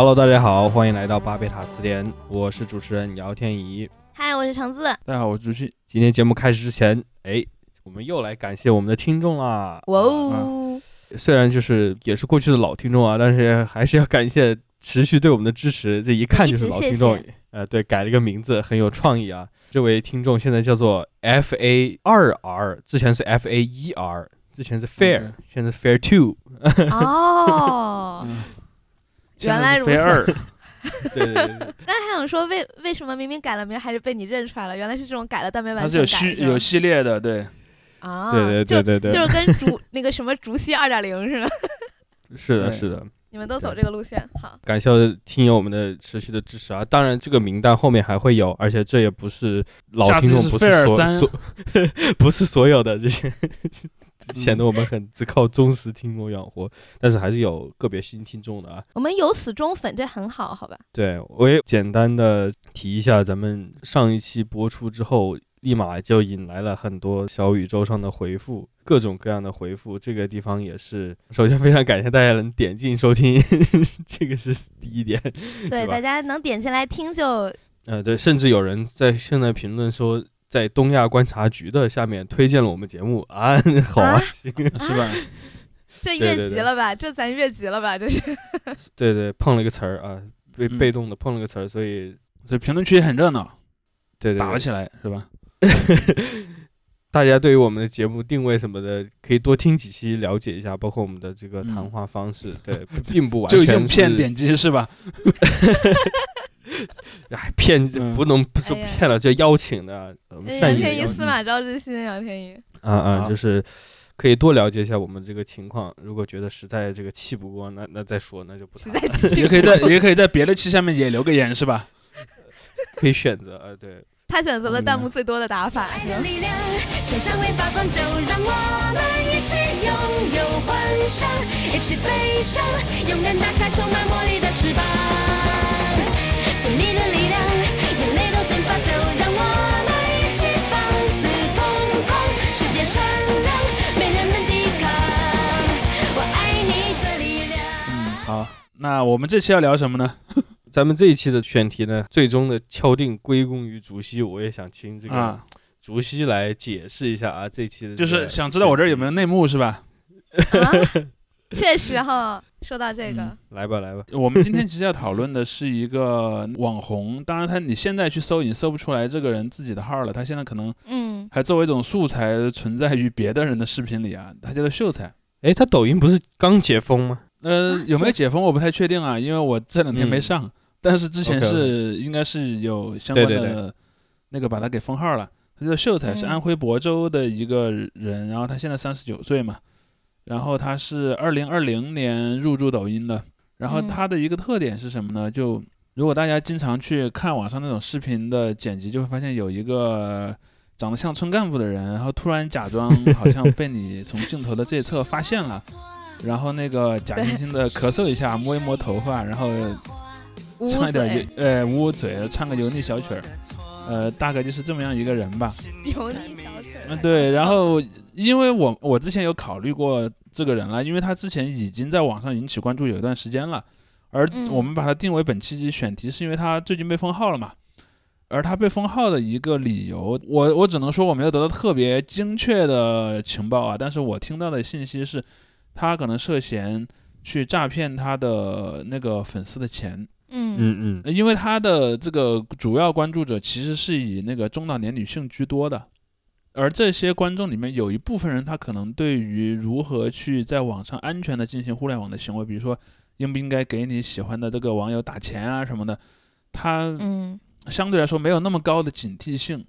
Hello，大家好，欢迎来到巴贝塔词典，我是主持人姚天怡。嗨，我是橙子。大家好，我是朱旭。今天节目开始之前，哎，我们又来感谢我们的听众啦！哇哦，虽然就是也是过去的老听众啊，但是还是要感谢持续对我们的支持。这一看就是老听众，呃，对，改了一个名字，很有创意啊。这位听众现在叫做 F A 二 R，之前是 F A 一 R，之前是 Fair，、嗯现在是 Fair Two。哦，嗯，原来如此对对对对，刚才 还想说为为什么明明改了名还是被你认出来了？原来是这种改了但没完它是全改是吧有系有系列的，对，啊，对对对对对，就就是跟竹那个什么竹溪二点零似的，是的，对。是的。你们都走这个路线，好，感谢听友们的持续的支持啊！当然，这个名单后面还会有，而且这也不是老听众，是不是所所，不是所有的这些，嗯显得我们很只靠忠实听众养活，但是还是有个别新听众的啊。我们有死忠粉，这很好，好吧？对我也简单的提一下，咱们上一期播出之后，立马就引来了很多小宇宙上的回复，各种各样的回复。这个地方也是，首先非常感谢大家能点进收听，这个是第一点。对，大家能点进来听就呃，对，甚至有人在现在评论说，在东亚观察局的下面推荐了我们节目啊，好啊，啊行，是吧？这越对对对级了吧？这咱越级了吧？这是 对对，碰了一个词儿啊，被嗯被动的碰了个词儿，所以所以评论区也很热闹，对对对打了起来，是吧？大家对于我们的节目定位什么的，可以多听几期了解一下，包括我们的这个谈嗯话方式，对，并不完全就，用骗点击是吧？哎，骗嗯不能不说哎呀骗了，叫邀请的，杨天一司马昭之心，杨天一。啊啊，就是可以多了解一下我们这个情况。如果觉得实在这个气不过，那那再说，那就不实在气也可以在也可以在别的期下面也留个言是吧？可以选择啊，对，他选择了嗯弹幕最多的打法，爱没人能抵抗。我爱你的力量。嗯，好，那我们这期要聊什么呢？咱们这一期的选题呢，最终的敲定归功于竹溪。我也想请这个啊，竹溪来解释一下啊，这期的就是想知道我这儿有没有内幕是吧？啊，确实哈。说到这个嗯，来吧来吧，我们今天其实要讨论的是一个网红，当然他你现在去搜已经搜不出来这个人自己的号了，他现在可能嗯，还作为一种素材存在于别的人的视频里啊，他叫做秀才。哎，他抖音不是刚解封吗？呃啊，有没有解封我不太确定啊，因为我这两天没嗯。上，但是之前是应该是有相关对的那个把他给封号了。他叫秀才，是嗯安徽亳州的一个人，然后他现在三十九岁嘛，然后他是二零二零年入驻抖音的，然后嗯他的一个特点是什么呢？就如果大家经常去看网上那种视频的剪辑，就会发现有一个长得像村干部的人，然后突然假装 好像被你从镜头的这一侧发现了。然后那个假惺惺的咳嗽一下，摸一摸头发，然后唱一点油，呃，捂捂嘴，唱个油腻小曲儿，呃，大概就是这么样一个人吧。油腻小曲儿。嗯，对。然后，因为我我之前有考虑过这个人了，因为他之前已经在网上引起关注有一段时间了，而嗯我们把他定为本期选题，是因为他最近被封号了嘛。而他被封号的一个理由，我我只能说我没有得到特别精确的情报啊，但是我听到的信息是，他可能涉嫌去诈骗他的那个粉丝的钱。嗯。嗯嗯，因为他的这个主要关注者其实是以那个中老年女性居多的，而这些观众里面有一部分人，他可能对于如何去在网上安全的进行互联网的行为，比如说应不应该给你喜欢的这个网友打钱啊什么的，他嗯相对来说没有那么高的警惕性，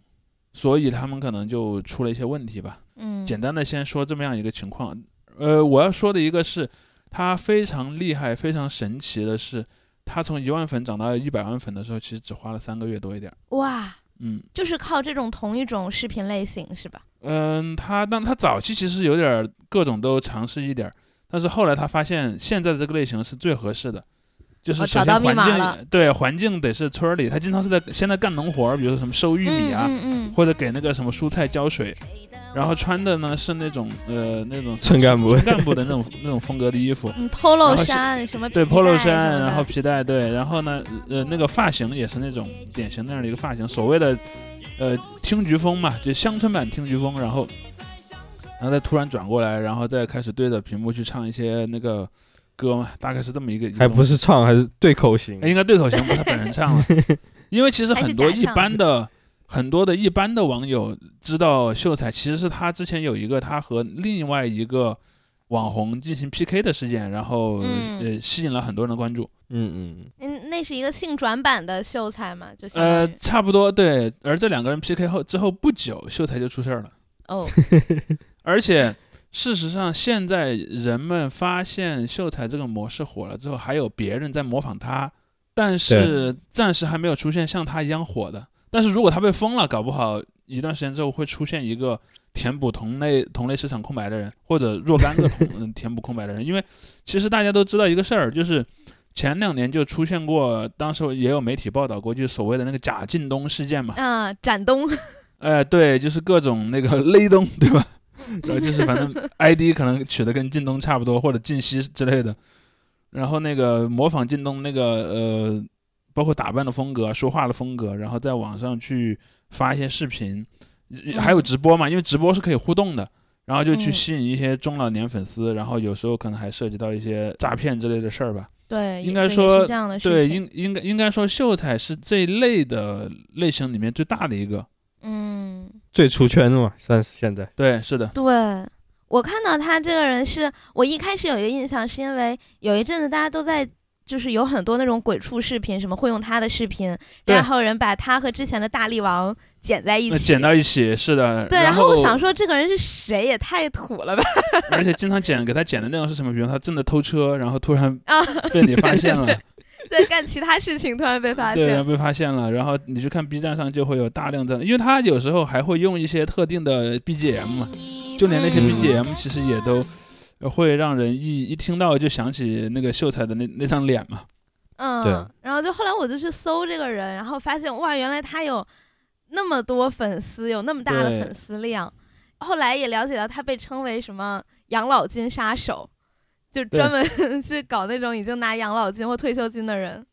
所以他们可能就出了一些问题吧。嗯，简单的先说这么样一个情况，呃，我要说的一个是，他非常厉害、非常神奇的是，他从一万粉涨到一百万粉的时候，其实只花了三个月多一点儿。哇，嗯就是靠这种同一种视频类型是吧？嗯，他但他早期其实有点儿各种都尝试一点儿，但是后来他发现现在的这个类型是最合适的，就是首先环境对环境得是村里，他经常是在现在干农活，比如说什么收玉米啊，嗯嗯或者给那个什么蔬菜浇水，然后穿的呢是那种呃那种村干部村干部的那种那种风格的衣服，，polo 衫什么对 polo 衫，然后皮带，对，然后呢呃那个发型也是那种典型那样的一个发型，所谓的呃听菊风嘛，就乡村版听菊风，然后然后再突然转过来，然后再开始对着屏幕去唱一些那个歌嘛，大概是这么一个，还不是唱，还是对口型哎，应该对口型不是他本人唱了，因为其实很多一般的很多的一般的网友知道秀才，其实是他之前有一个他和另外一个网红进行 PK 的事件，然后、嗯呃吸引了很多人的关注。嗯嗯，嗯，那是一个性转版的秀才嘛，就相呃，差不多对。而这两个人 PK 后之后不久，秀才就出事儿了，哦，而且。事实上，现在人们发现秀才这个模式火了之后，还有别人在模仿他，但是暂时还没有出现像他一样火的。但是如果他被封了，搞不好一段时间之后会出现一个填补同类同类市场空白的人，或者若干个 填补空白的人。因为其实大家都知道一个事儿，就是前两年就出现过，当时也有媒体报道过，就是所谓的那个贾进东事件嘛。啊，展东，哎，对，就是各种那个 勒东，对吧？然后就是反正 ID 可能取的跟靳东差不多，或者靳西之类的。然后那个模仿靳东那个呃，包括打扮的风格、说话的风格，然后在网上去发一些视频，还有直播嘛，因为直播是可以互动的。然后就去嗯吸引一些中老年粉丝，然后有时候可能还涉及到一些诈骗之类的事儿吧。对，应该说这样的对，应应该应该说秀才是这一类的类型里面最大的一个。嗯，最出圈的嘛，算是现在。对，是的，对。我看到他这个人是，我一开始有一个印象，是因为有一阵子大家都在，就是有很多那种鬼畜视频，什么会用他的视频，然后有人把他和之前的大力王剪在一起，剪到一起是的。对，然然后我想说这个人是谁，也太土了吧？而且经常剪给他剪的内容是什么？比如他正在偷车，然后突然啊，被你发现了，对，干其他事情突然被发对，然现对，被发现了，然后你去看 B 站上就会有大量这样的，因为他有时候还会用一些特定的 BGM，就连那些嗯 BGM 其实也都会让人一一听到就想起那个秀才的那那张脸嘛。嗯，对然后就后来我就去搜这个人，然后发现哇，原来他有那么多粉丝，有那么大的粉丝量。后来也了解到他被称为什么养老金杀手，就专门 去搞那种已经拿养老金或退休金的人。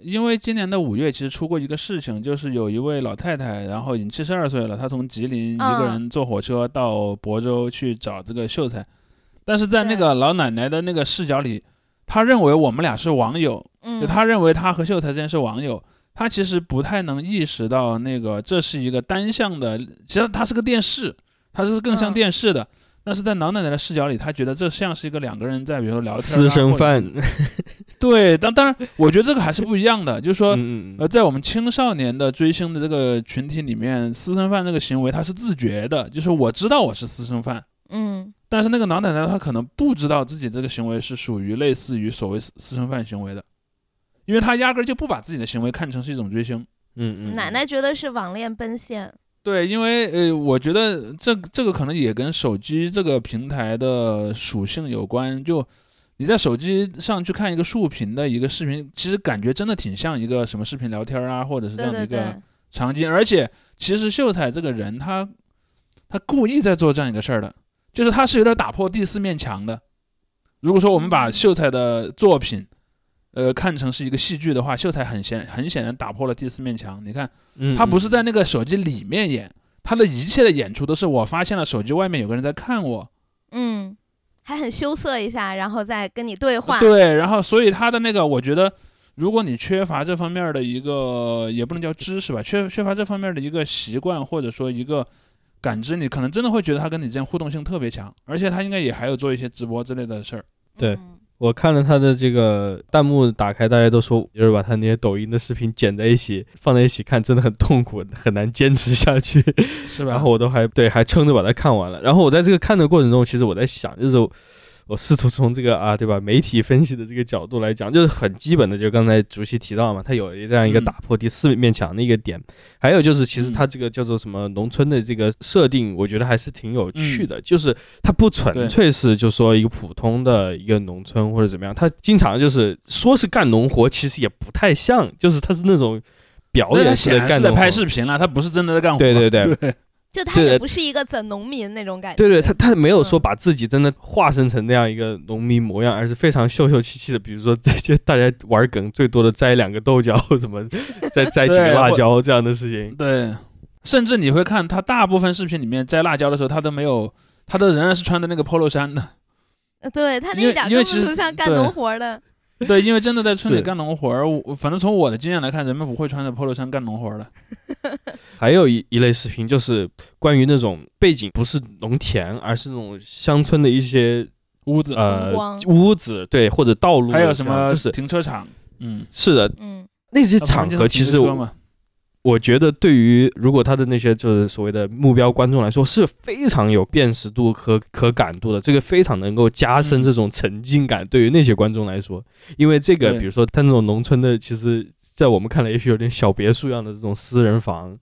因为今年的五月其实出过一个事情，就是有一位老太太，然后已经七十二岁了，她从吉林一个嗯人坐火车到亳州去找这个秀才，但是在那个老奶奶的那个视角里，她认为我们俩是网友，嗯，就她认为她和秀才之间是网友，她其实不太能意识到那个这是一个单向的，其实它是个电视，它是更像嗯电视的。但是在老奶奶的视角里，她觉得这像是一个两个人在比如说聊天、啊，私生饭，对，当当然，我觉得这个还是不一样的，就是说，呃，在我们青少年的追星的这个群体里面，私生饭这个行为他是自觉的，就是我知道我是私生饭，嗯但是那个老奶奶她可能不知道自己这个行为是属于类似于所谓私私生饭行为的，因为她压根儿就不把自己的行为看成是一种追星。嗯嗯，奶奶觉得是网恋奔现。对，因为呃，我觉得这这个可能也跟手机这个平台的属性有关。就你在手机上去看一个竖屏的一个视频，其实感觉真的挺像一个什么视频聊天啊，或者是这样的一个对对，场景。而且其实秀才这个人，他他故意在做这样一个事儿的，就是他是有点打破第四面墙的。如果说我们把嗯秀才的作品，呃，看成是一个戏剧的话，秀才很显很显然打破了第四面墙。你看。嗯，他不是在那个手机里面演，他的一切的演出都是我发现了手机外面有个人在看我，嗯，还很羞涩一下，然后再跟你对话。对，然后所以他的那个，我觉得如果你缺乏这方面的一个，也不能叫知识吧，缺缺乏这方面的一个习惯或者说一个感知，你可能真的会觉得他跟你之间互动性特别强，而且他应该也还有做一些直播之类的事儿。对嗯我看了他的这个弹幕打开，大家都说就是把他那些抖音的视频剪在一起放在一起看，真的很痛苦，很难坚持下去。是吧？然后我都还对还撑着把它看完了。然后我在这个看的过程中，其实我在想，就是我试图从这个啊，对吧？媒体分析的这个角度来讲，就是很基本的，就刚才主席提到嘛，它有这样一个嗯打破第四面墙的一个点。还有就是，其实嗯它这个叫做什么农村的这个设定，我觉得还是挺有趣嗯的。就是它不纯粹是就说一个普通的一个农村或者怎么样，它经常就是说是干农活，其实也不太像，就是它是那种表演式显然是在的干农活。拍视频了，他不是真的在干活。对对 对对就他也不是一个整农民那种感觉。对对，他他没有说嗯把自己真的化身成那样一个农民模样，而是非常秀秀气气的。比如说这些大家玩梗最多的摘两个豆角，什么再摘几个辣椒这样的事情。对，甚至你会看他大部分视频里面摘辣椒的时候，他都没有，他都仍然是穿的那个 polo 衫的。呃对他那因为一点因为其实根本不像干农活的。对，因为真的在村里干农活儿，我反正从我的经验来看，人们不会穿着 polo 衫干农活儿的。还有一一类视频就是关于那种背景不是农田，而是那种乡村的一些屋子，呃屋子，对，或者道路，还有什么就是停车场，嗯，是的，嗯那些场合其实我我觉得对于如果他的那些就是所谓的目标观众来说是非常有辨识度和可感度的，这个非常能够加深嗯这种沉浸感。对于那些观众来说，因为这个比如说他那种农村的，其实在我们看来也许有点小别墅一样的这种私人房，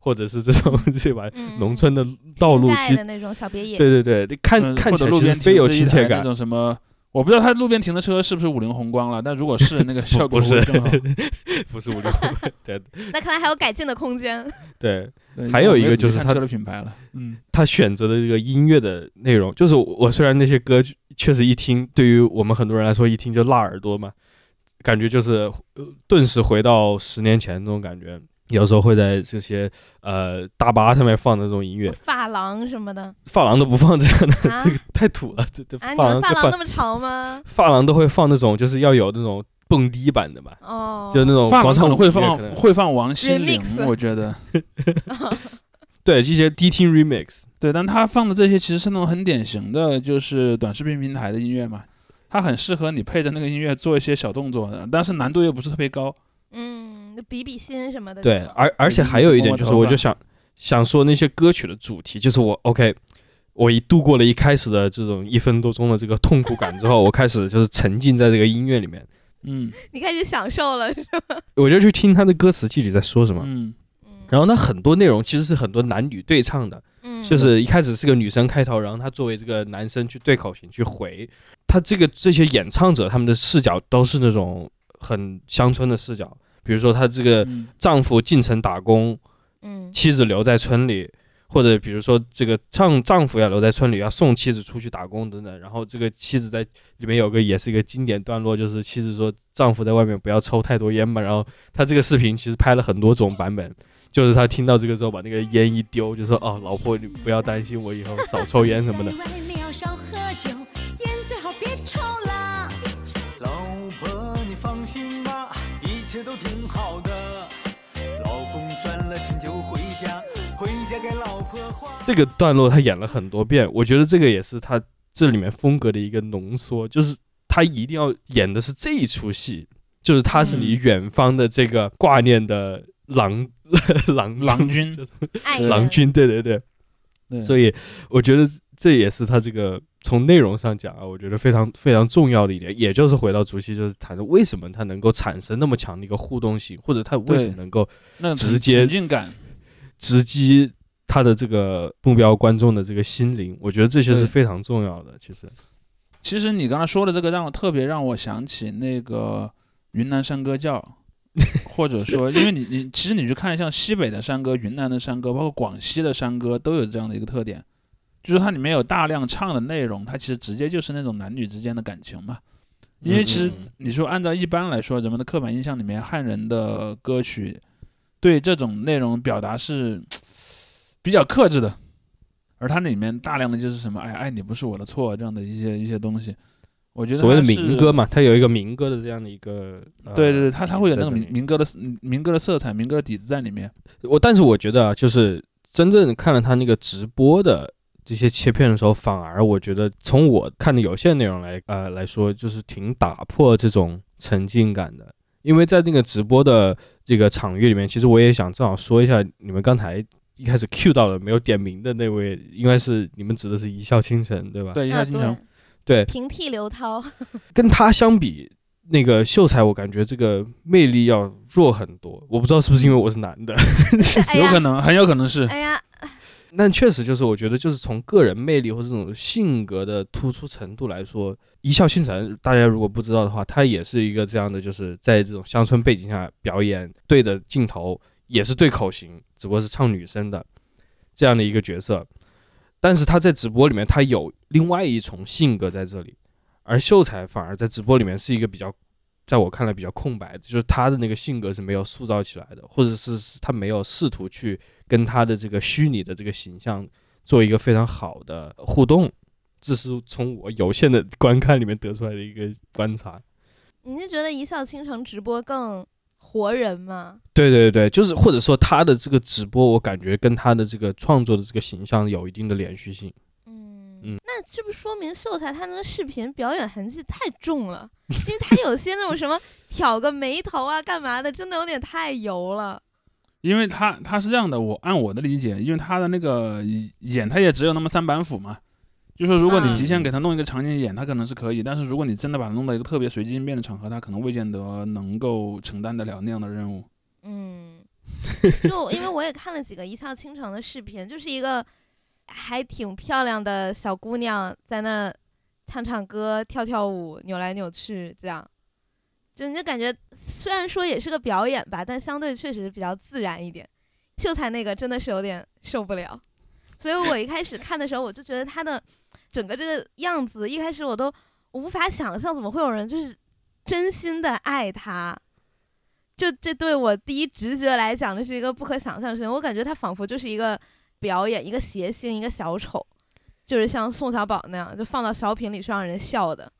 或者是这种 对吧？嗯，农村的道路其那种小别野。对对对，看嗯看起来非有亲切感。种什么。我不知道他路边停的车是不是五菱宏光了，但如果是那个效果不是会更好。不是五菱宏光，对那看来还有改进的空间。对，还有一个就是他的品牌了，嗯，他选择的这个音乐的内容，就是我我虽然那些歌确实一听，对于我们很多人来说一听就辣耳朵嘛，感觉就是呃顿时回到十年前那种感觉。有时候会在这些呃大巴上面放的这种音乐，发廊什么的。发廊都不放这样的，啊？这个太土了。这这啊，你发廊们发廊那么长吗？发廊都会放那种就是要有那种蹦迪版的吧，哦，就那种广场舞能会放曲可能。会放王心凌我觉得。对一些迪厅 remix，对，但他放的这些其实是那种很典型的，就是短视频平台的音乐嘛，它很适合你配着那个音乐做一些小动作的，但是难度又不是特别高。嗯，就比比心什么的对。，而而且还有一点就是，我就想想说那些歌曲的主题，就是我 OK，我一度过了一开始的这种一分多钟的这个痛苦感之后，我开始就是沉浸在这个音乐里面，嗯你开始享受了，是吗？我就去听他的歌词具体在说什么。嗯嗯然后呢，很多内容其实是很多男女对唱的，嗯，就是一开始是个女生开头，然后他作为这个男生去对口型去回，他这个这些演唱者他们的视角都是那种很乡村的视角，比如说她这个嗯丈夫进城打工，嗯妻子留在村里，或者比如说这个丈丈夫要留在村里，要送妻子出去打工等等。然后这个妻子在里面有个也是一个经典段落，就是妻子说丈夫在外面不要抽太多烟嘛。然后他这个视频其实拍了很多种版本，就是他听到这个之后把那个烟一丢，就说哦老婆你不要担心，我以后少抽烟什么的都挺好的。老公赚了钱就回家，回家给老婆花。这个段落他演了很多遍，我觉得这个也是他这里面风格的一个浓缩，就是他一定要演的是这一出戏，就是他是你嗯远方的这个挂念的郎 郎郎君爱 郎君，对对对，对，所以我觉得这也是他这个从内容上讲啊，我觉得非常非常重要的一点，也就是回到主席就是谈的为什么它能够产生那么强的一个互动性，或者它为什么能够直接感，直击他的这个目标观众的这个心灵，我觉得这些是非常重要的。其实，其实你刚才说的这个让我特别让我想起那个云南山歌教，或者说，因为你你其实你去看像西北的山歌、云南的山歌，包括广西的山歌，都有这样的一个特点，就是它里面有大量唱的内容，它其实直接就是那种男女之间的感情嘛。因为其实你说按照一般来说，人们的刻板印象里面，汉人的歌曲对这种内容表达是比较克制的，而它里面大量的就是什么“哎，爱你不是我的错”这样的一些一些东西。我觉得所谓的民歌嘛，它有一个民歌的这样的一个，呃对对对，它它会有那种民民歌的民歌的色彩、民歌的底子在里面。我但是我觉得啊，就是真正看了他那个直播的这些切片的时候，反而我觉得从我看的有限内容来呃来说，就是挺打破这种沉浸感的。因为在那个直播的这个场域里面，其实我也想正好说一下，你们刚才一开始 Q 到了没有点名的那位，应该是你们指的是一笑倾城对吧？对，一啊下经常对，平替刘涛，跟他相比，那个秀才我感觉这个魅力要弱很多。我不知道是不是因为我是男的，哎 有可，能，很有可能是。哎呀，但确实就是我觉得就是从个人魅力或者这种性格的突出程度来说，一笑倾城，大家如果不知道的话，他也是一个这样的，就是在这种乡村背景下表演，对着镜头也是对口型，只不过是唱女生的这样的一个角色。但是他在直播里面，他有另外一重性格在这里，而秀才反而在直播里面是一个比较，在我看来比较空白的，就是他的那个性格是没有塑造起来的，或者是他没有试图去跟他的这个虚拟的这个形象做一个非常好的互动，这是从我有限的观看里面得出来的一个观察。你是觉得一笑倾城直播更活人吗？对对对，就是或者说他的这个直播，我感觉跟他的这个创作的这个形象有一定的连续性。嗯嗯那是不是说明秀才他那个视频表演痕迹太重了？因为他有些那种什么 挑个眉头啊，干嘛的，真的有点太油了。因为他他是这样的，我按我的理解，因为他的那个演他也只有那么三板斧嘛，就说如果你嗯提前给他弄一个场景演，他可能是可以，但是如果你真的把他弄到一个特别随机应变的场合，他可能未见得能够承担得了那样的任务。嗯，就因为我也看了几个一笑倾城的视频，就是一个还挺漂亮的小姑娘在那唱唱歌、跳跳舞、扭来扭去，这样，就你就感觉虽然说也是个表演吧，但相对确实比较自然一点。秀才那个真的是有点受不了，所以我一开始看的时候，我就觉得他的整个这个样子，一开始我都无法想象怎么会有人就是真心的爱他。就这对我第一直觉来讲，这是一个不可想象的事情。我感觉他仿佛就是一个表演，一个谐星，一个小丑，就是像宋小宝那样，就放到小品里是让人笑的。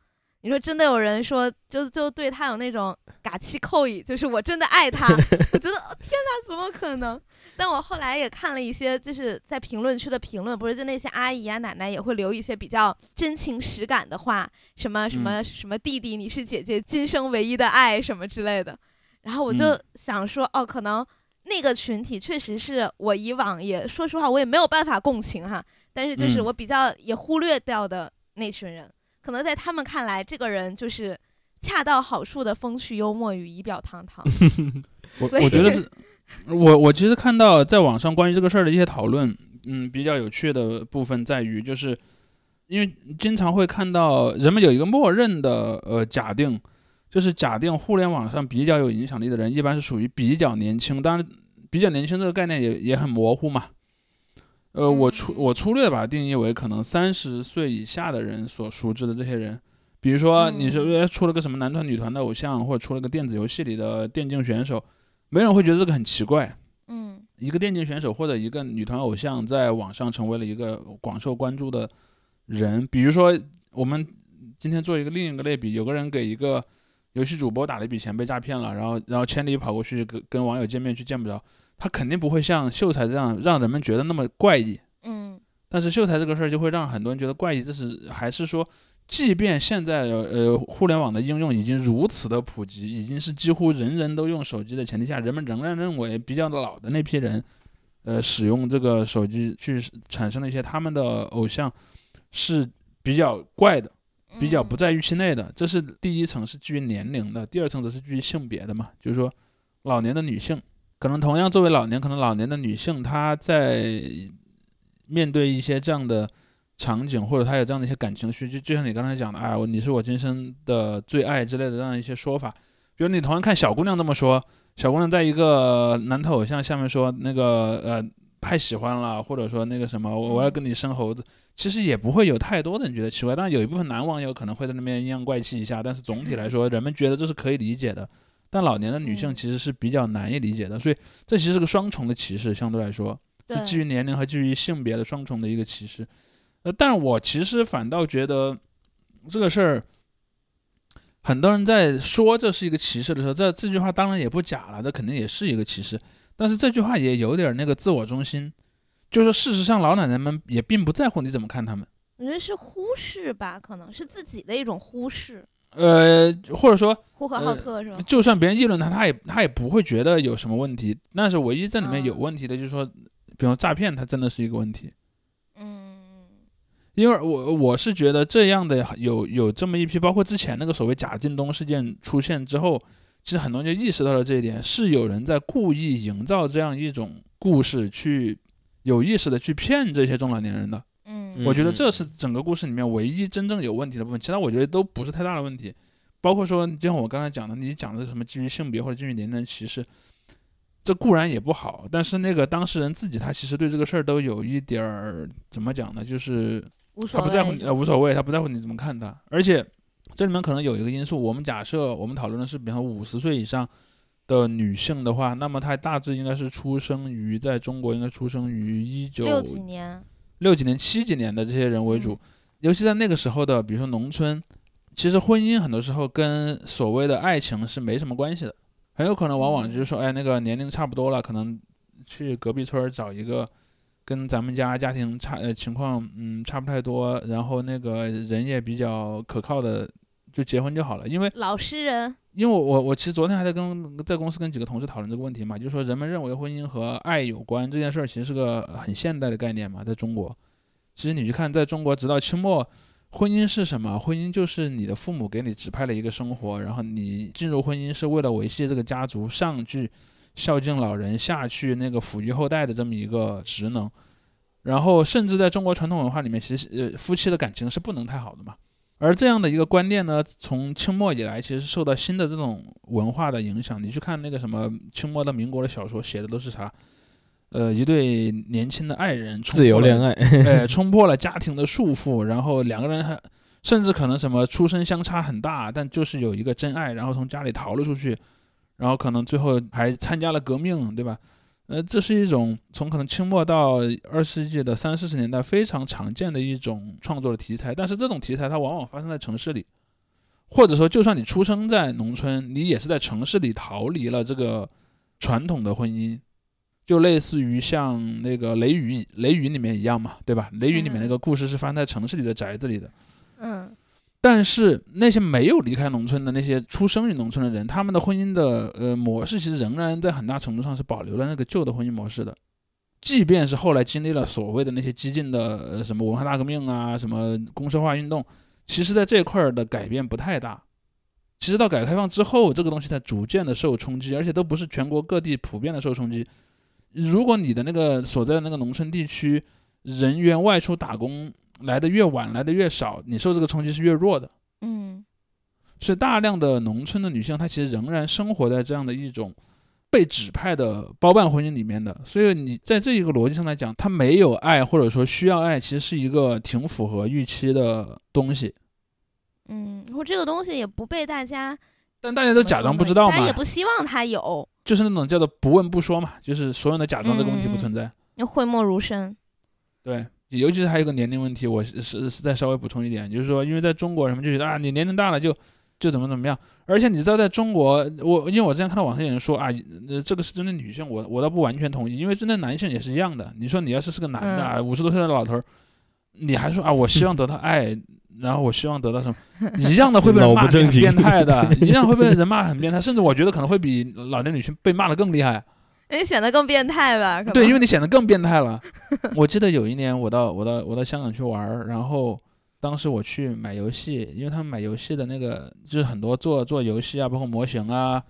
你说真的有人说，就就对他有那种嘎气扣意，就是我真的爱他，我觉得哦天哪，怎么可能？但我后来也看了一些，就是在评论区的评论，不是就那些阿姨啊、奶奶也会留一些比较真情实感的话，什么什么什么弟弟，你是姐姐今生唯一的爱什么之类的。然后我就嗯想说，哦，可能那个群体确实是我以往也说实话，我也没有办法共情哈。但是就是嗯我比较也忽略掉的那群人，可能在他们看来，这个人就是恰到好处的风趣幽默与仪表堂堂。我我觉得是，我我其实看到在网上关于这个事儿的一些讨论，嗯，比较有趣的部分在于，就是因为经常会看到人们有一个默认的呃假定，就是假定互联网上比较有影响力的人，一般是属于比较年轻，当然比较年轻这个概念也也很模糊嘛。呃，我粗嗯我粗略地把它定义为可能三十岁以下的人所熟知的这些人，比如说你说嗯。哎出了个什么男团女团的偶像，或者出了个电子游戏里的电竞选手，没人会觉得这个很奇怪。嗯。一个电竞选手或者一个女团偶像在网上成为了一个广受关注的人，比如说我们今天做一个另一个类比，有个人给一个游戏主播打了一笔钱被诈骗了，然后然后千里跑过去跟跟网友见面去见不着，他肯定不会像秀才这样让人们觉得那么怪异。嗯但是秀才这个事儿就会让很多人觉得怪异，这是还是说，即便现在呃互联网的应用已经如此的普及，已经是几乎人人都用手机的前提下，人们仍然认为比较老的那批人，呃使用这个手机去产生了一些他们的偶像是比较怪的，比较不嗯在预期内的。这是第一层是基于年龄的，第二层则是基于性别的嘛，就是说老年的女性，可能同样作为老年，可能老年的女性她在面对一些这样的场景，或者她有这样的一些感情需求，就像你刚才讲的，哎，我你是我今生的最爱之类的这样一些说法。比如你同样看小姑娘这么说，小姑娘在一个男头偶像下面说那个呃太喜欢了，或者说那个什么我我要跟你生猴子，其实也不会有太多的人觉得奇怪，当然有一部分男网友可能会在那边阴阳怪气一下，但是总体来说，人们觉得这是可以理解的。但老年的女性嗯其实是比较难以理解的，所以这其实是个双重的歧视，相对来说是基于年龄和基于性别的双重的一个歧视。呃，但是我其实反倒觉得这个事儿，很多人在说这是一个歧视的时候，这这句话当然也不假了，这肯定也是一个歧视。但是这句话也有点那个自我中心，就是说事实上老奶奶们也并不在乎你怎么看他们。我觉得是忽视吧，可能是自己的一种忽视，呃，或者说，呼和浩特是吧？就算别人议论他，他也他也不会觉得有什么问题。但是唯一这里面有嗯问题的，就是说，比如诈骗，它真的是一个问题。嗯因为我我是觉得这样的有有这么一批，包括之前那个所谓贾进东事件出现之后，其实很多人就意识到了这一点，是有人在故意营造这样一种故事，去有意识的去骗这些中老年人的。嗯我觉得嗯这是整个故事里面唯一真正有问题的部分，其他我觉得都不是太大的问题。包括说，就像我刚才讲的，你讲的什么基于性别或者基于年龄歧视，这固然也不好，但是那个当事人自己他其实对这个事儿都有一点儿怎么讲呢？就是无所谓。他不在乎你，呃，无所谓，他不在乎你怎么看他。而且这里面可能有一个因素，我们假设我们讨论的是，比方说五十岁以上的女性的话，那么她大致应该是出生于在中国应该出生于一九六几年，六几年、七几年的这些人为主，嗯。尤其在那个时候的，比如说农村，其实婚姻很多时候跟所谓的爱情是没什么关系的，很有可能往往就是说，哎，那个年龄差不多了，可能去隔壁村儿找一个跟咱们家家庭差呃情况嗯差不太多，然后那个人也比较可靠的，就结婚就好了，因为老实人，因为我我其实昨天还在跟在公司跟几个同事讨论这个问题嘛，就是说人们认为婚姻和爱有关这件事儿，其实是个很现代的概念嘛，在中国，其实你去看，在中国直到清末，婚姻是什么？婚姻就是你的父母给你指派了一个生活，然后你进入婚姻是为了维系这个家族上去孝敬老人，下去那个抚育后代的这么一个职能。然后，甚至在中国传统文化里面，其实呃夫妻的感情是不能太好的嘛。而这样的一个观念呢，从清末以来，其实受到新的这种文化的影响。你去看那个什么清末的、民国的小说，写的都是啥？呃，一对年轻的爱人自由恋爱，哎，冲破了家庭的束缚，然后两个人还甚至可能什么出身相差很大，但就是有一个真爱，然后从家里逃了出去，然后可能最后还参加了革命，对吧？呃，这是一种从可能清末到二十世纪的三四十年代非常常见的一种创作的题材，但是这种题材它往往发生在城市里，或者说就算你出生在农村，你也是在城市里逃离了这个传统的婚姻。就类似于像那个《雷雨》《雷雨》里面一样嘛，对吧？《雷雨》里面那个故事是发生在城市里的宅子里的，嗯但是那些没有离开农村的那些出生于农村的人，他们的婚姻的呃模式其实仍然在很大程度上是保留了那个旧的婚姻模式的，即便是后来经历了所谓的那些激进的什么文化大革命啊，什么公社化运动，其实在这块儿的改变不太大。其实到改革开放之后，这个东西才逐渐的受冲击，而且都不是全国各地普遍的受冲击。如果你的那个所在的那个农村地区人员外出打工来的越晚，来的越少，你受这个冲击是越弱的。嗯。所以大量的农村的女性，她其实仍然生活在这样的一种被指派的包办婚姻里面的。所以你在这一个逻辑上来讲，她没有爱或者说需要爱，其实是一个挺符合预期的东西。嗯，然后这个东西也不被大家但大家都假装不知道嘛。大家也，不希望他有，就是那种叫做不问不说嘛，就是所有的假装这个问题不存在。要讳莫如深。对，尤其是还有一个年龄问题，我是是是再稍微补充一点，就是说，因为在中国人们就觉得啊，你年龄大了就就怎么怎么样，而且你知道，在中国，我因为我之前看到网上有人说啊，呃，这个是针对女性，我我倒不完全同意，因为针对男性也是一样的。你说你要是是个男的啊，五十多岁的老头儿，你还说啊，我希望得到爱，然后我希望得到什么，一样的会被人 骂很变态的，一样会被人骂很变态，甚至我觉得可能会比老年女性被骂的更厉害。你显得更变态吧？可对，因为你显得更变态了。我记得有一年我到我到我到香港去玩儿，然后当时我去买游戏，因为他们买游戏的那个就是很多做做游戏啊，包括模型啊、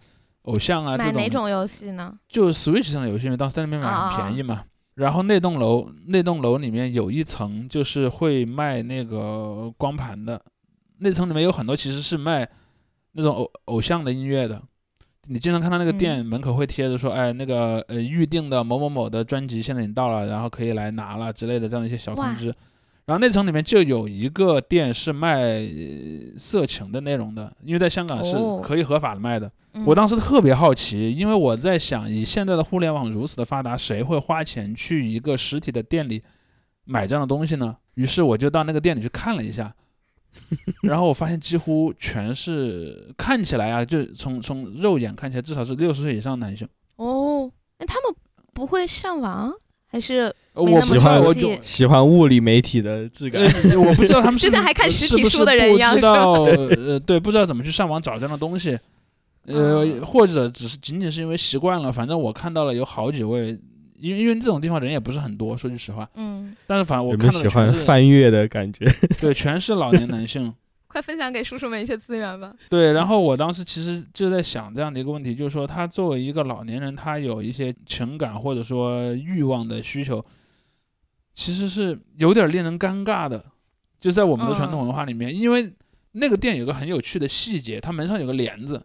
偶像啊这种，买哪种游戏呢？就 Switch 上的游戏，因为当时在那边买很便宜嘛。然后那栋楼那栋楼里面有一层就是会卖那个光盘的，那层里面有很多其实是卖那种偶偶像的音乐的。你经常看到那个嗯店门口会贴着说，哎，那个呃预定的某某某的专辑现在已经到了，然后可以来拿了之类的这样的一些小通知。然后那层里面就有一个店是卖呃色情的内容的，因为在香港是哦可以合法的卖的。嗯我当时特别好奇，因为我在想，以现在的互联网如此的发达，谁会花钱去一个实体的店里买这样的东西呢？于是我就到那个店里去看了一下，然后我发现几乎全是看起来啊，就从从肉眼看起来至少是六十岁以上的男性。哦，那他们不会上网还是我不知道，熟我悉喜欢物理媒体的质感。呃，我不知道他们是就像 还看实体书的人一样不知是吧道呃，对，不知道怎么去上网找这样的东西，呃，啊或者只是仅仅是因为习惯了。反正我看到了有好几位因为因为这种地方人也不是很多，说句实话。嗯，但是反正我人看们喜欢翻阅的感觉。对，全是老年男性。快分享给叔叔们一些资源吧。对，然后我当时其实就在想这样的一个问题，就是说他作为一个老年人，他有一些情感或者说欲望的需求，其实是有点令人尴尬的，就在我们的传统文化里面，因为那个店有个很有趣的细节，它门上有个帘子，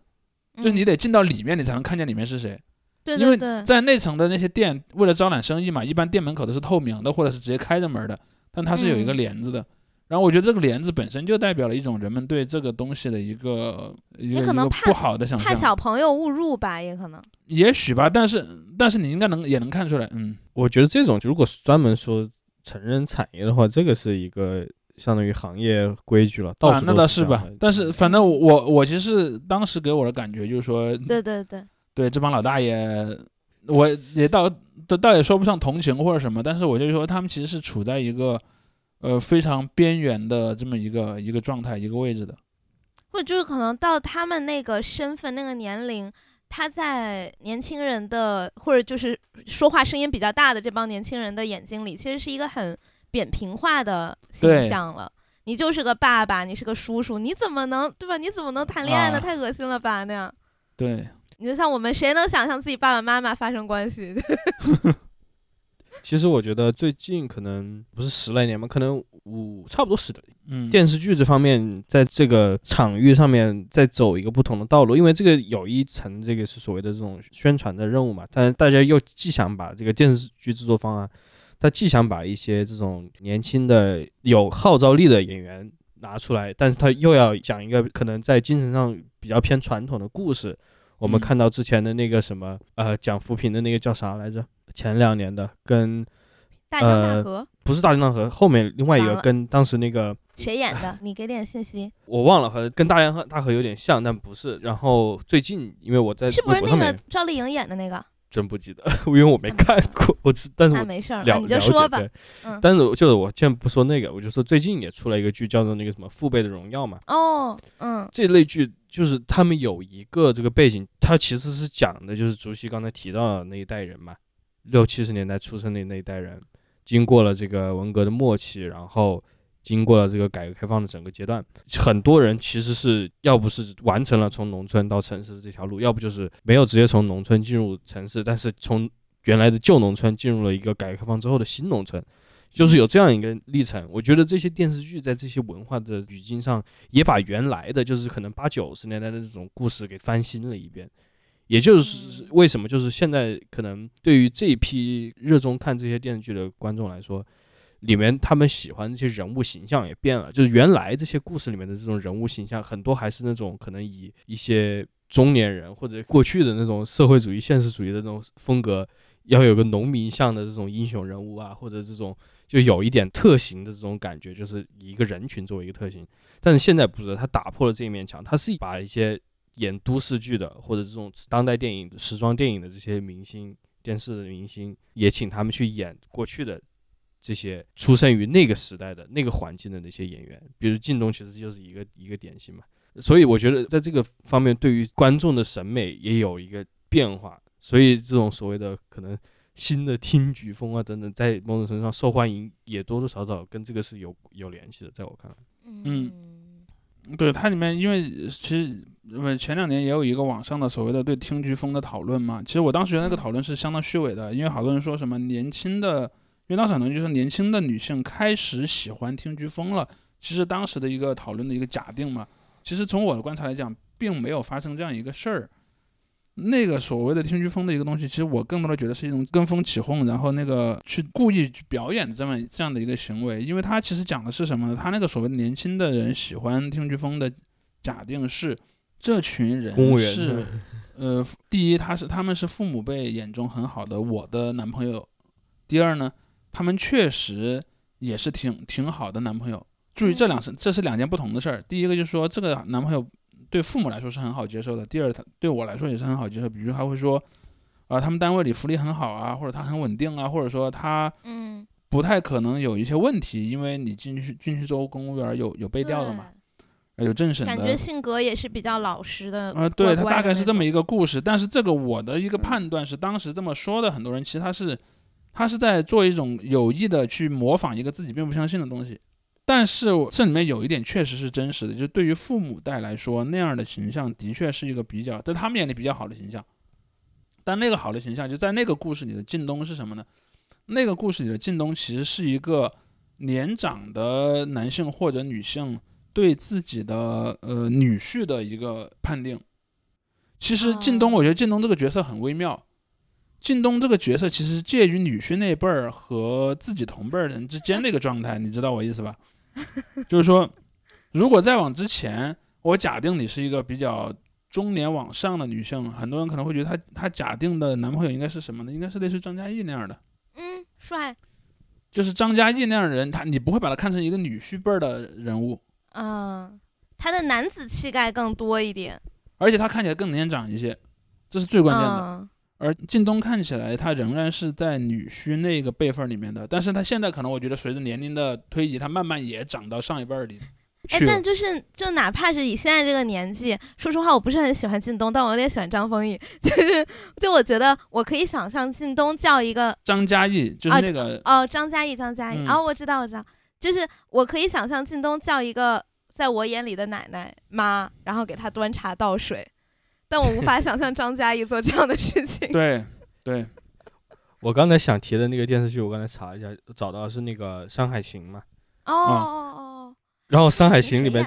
就是你嗯得进到里面，你才能看见里面是谁。对因为对对，在内层的那些店，为了招揽生意嘛，一般店门口都是透明的，或者是直接开着门的，但它是有一个嗯帘子的。然后我觉得这个帘子本身就代表了一种人们对这个东西的一个一个可能怕不好的想怕象，小朋友误入吧，也可能。也许吧，但是但是你应该能也能看出来，嗯，我觉得这种如果专门说成人产业的话，这个是一个相当于行业规矩了，到啊，处都那倒是是这样的。吧但是反正我我我其实当时给我的感觉就是说，对对对，对这帮老大爷，我也倒倒倒也说不上同情或者什么，但是我就说他们其实是处在一个呃非常边缘的这么一个一个状态一个位置的。或者就是可能到他们那个身份、那个年龄，他在年轻人的或者就是说话声音比较大的这帮年轻人的眼睛里，其实是一个很扁平化的形象了。你就是个爸爸，你是个叔叔，你怎么能对吧？你怎么能谈恋爱呢？啊太恶心了吧那样。对，你就像我们，谁能想象自己爸爸妈妈发生关系？其实我觉得最近可能不是十来年吧，可能五差不多十嗯，电视剧这方面，在这个场域上面在走一个不同的道路，因为这个有一层这个是所谓的这种宣传的任务嘛，但是大家又既想把这个电视剧制作方啊，他既想把一些这种年轻的有号召力的演员拿出来，但是他又要讲一个可能在精神上比较偏传统的故事。我们嗯看到之前的那个什么呃讲扶贫的那个叫啥来着？前两年的跟大江大呃河，不是大江大河，后面另外一个跟当时那个谁演的？你给点信息。我忘了，和跟大江大河有点像，但不是。然后最近因为我在是不是那个赵丽颖演的那个？真不记得，因为我没看过，我只但是我没事儿，了你就了解说吧对。嗯但是我就是我先不说那个，我就说最近也出了一个剧，叫做那个什么《父辈的荣耀》嘛。哦，嗯这类剧就是他们有一个这个背景，它其实是讲的就是竹溪刚才提到的那一代人嘛，六七十年代出生的那一代人，经过了这个文革的末期，然后经过了这个改革开放的整个阶段，很多人其实是要不是完成了从农村到城市的这条路，要不就是没有直接从农村进入城市，但是从原来的旧农村进入了一个改革开放之后的新农村。就是有这样一个历程，我觉得这些电视剧在这些文化的语境上，也把原来的就是可能八九十年代的这种故事给翻新了一遍。也就是为什么，就是现在可能对于这一批热衷看这些电视剧的观众来说，里面他们喜欢这些人物形象也变了。就是原来这些故事里面的这种人物形象，很多还是那种可能以一些中年人或者过去的那种社会主义、现实主义的这种风格，要有个农民像的这种英雄人物啊，或者这种就有一点特型的这种感觉，就是以一个人群作为一个特型。但是现在不是，他打破了这一面墙，他是把一些演都市剧的或者这种当代电影、时装电影的这些明星、电视的明星，也请他们去演过去的这些出生于那个时代的那个环境的那些演员，比如靳东，其实就是一个一个典型嘛。所以我觉得在这个方面，对于观众的审美也有一个变化。所以这种所谓的可能新的听曲风啊等等，在某种程度上受欢迎，也多多少少跟这个是有有联系的。在我看来，嗯对它里面，因为其实呃前两年也有一个网上的所谓的对听剧风的讨论嘛。其实我当时觉得那个讨论是相当虚伪的，因为好多人说什么年轻的，因为当时可能就是年轻的女性开始喜欢听飓风了。其实当时的一个讨论的一个假定嘛，其实从我的观察来讲，并没有发生这样一个事儿。那个所谓的听飓风的一个东西，其实我更多的觉得是一种跟风起哄，然后那个去故意去表演的这么这样的一个行为，因为他其实讲的是什么呢？他那个所谓的年轻的人喜欢听飓风的假定是这群人是呃，第一他是他们是父母辈眼中很好的我的男朋友，第二呢，他们确实也是挺挺好的男朋友。注意这两是这是两件不同的事儿。第一个就是说这个男朋友对父母来说是很好接受的，第二他对我来说也是很好接受。比如他会说，啊、他们单位里福利很好啊，或者他很稳定啊，或者说他嗯，不太可能有一些问题，因为你进去进去做公务员有有被调的嘛，呃有政审的。感觉性格也是比较老实的。呃，对他大概是这么一个故事，但是这个我的一个嗯判断是，当时这么说的很多人其实他是他是在做一种有意的去模仿一个自己并不相信的东西。但是我这里面有一点确实是真实的，就是对于父母代来说，那样的形象的确是一个比较在他们眼里比较好的形象。但那个好的形象就在那个故事里的靳东是什么呢？那个故事里的靳东其实是一个年长的男性或者女性对自己的呃女婿的一个判定。其实靳东，哦我觉得靳东这个角色很微妙。靳东这个角色其实介于女婿那辈儿和自己同辈儿人之间的一个状态，你知道我意思吧？就是说，如果再往之前，我假定你是一个比较中年往上的女性，很多人可能会觉得她她假定的男朋友应该是什么呢？应该是类似张嘉译那样的，嗯，帅，就是张嘉译那样的人，他你不会把他看成一个女婿辈儿的人物，嗯，他的男子气概更多一点，而且他看起来更年长一些，这是最关键的。嗯而靳东看起来他仍然是在女婿那个辈分里面的，但是他现在可能我觉得随着年龄的推移，他慢慢也长到上一辈儿里哎但。就是就哪怕是以现在这个年纪，说实话，我不是很喜欢靳东，但我有点喜欢张丰毅。就是就我觉得我可以想象靳东叫一个张嘉译就是啊那个、哦张嘉译，张嘉译，嗯哦我知道我知道，就是我可以想象靳东叫一个在我眼里的奶奶妈，然后给他端茶倒水，但我无法想象张嘉译做这样的事情。对对，我刚才想提的那个电视剧，我刚才查了一下，找到是那个《山海情》嘛。哦哦哦然后《山海哦，情》里面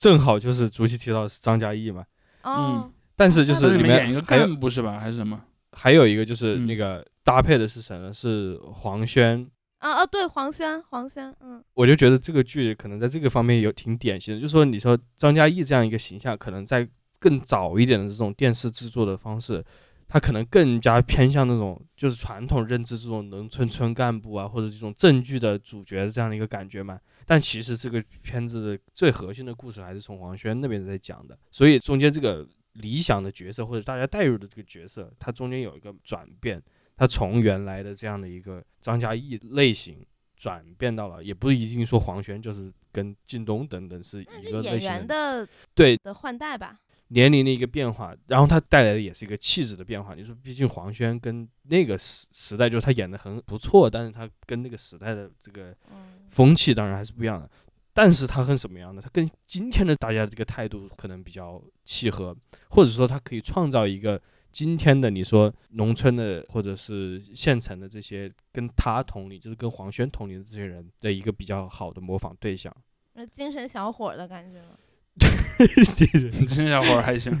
正好就是竹溪提到是张嘉译嘛，哦，但是就是里面演一个面还有干部是吧？还是什么？还有一个就是嗯那个搭配的是谁呢？是黄轩。啊啊对，黄轩黄轩，嗯我就觉得这个剧可能在这个方面有挺典型的，就是说你说张嘉译这样一个形象，可能在更早一点的这种电视制作的方式，它可能更加偏向那种就是传统认知这种农村村干部啊，或者这种正剧的主角的这样的一个感觉嘛。但其实这个片子最核心的故事还是从黄轩那边在讲的，所以中间这个理想的角色或者大家带入的这个角色，它中间有一个转变，它从原来的这样的一个张嘉译类型。转变到了，也不一定说黄轩就是跟靳东等等是一个类型员的对的换代吧。年龄的一个变化，然后他带来的也是一个气质的变化。你说，毕竟黄轩跟那个时时代，就是他演的很不错，但是他跟那个时代的这个嗯风气当然还是不一样的。但是他跟什么样的？他跟今天的大家的这个态度可能比较契合，或者说他可以创造一个今天的你说农村的或者是县城的这些跟他同龄，就是跟黄轩同龄的这些人的一个比较好的模仿对象。那精神小伙儿的感觉了。这小伙儿还行，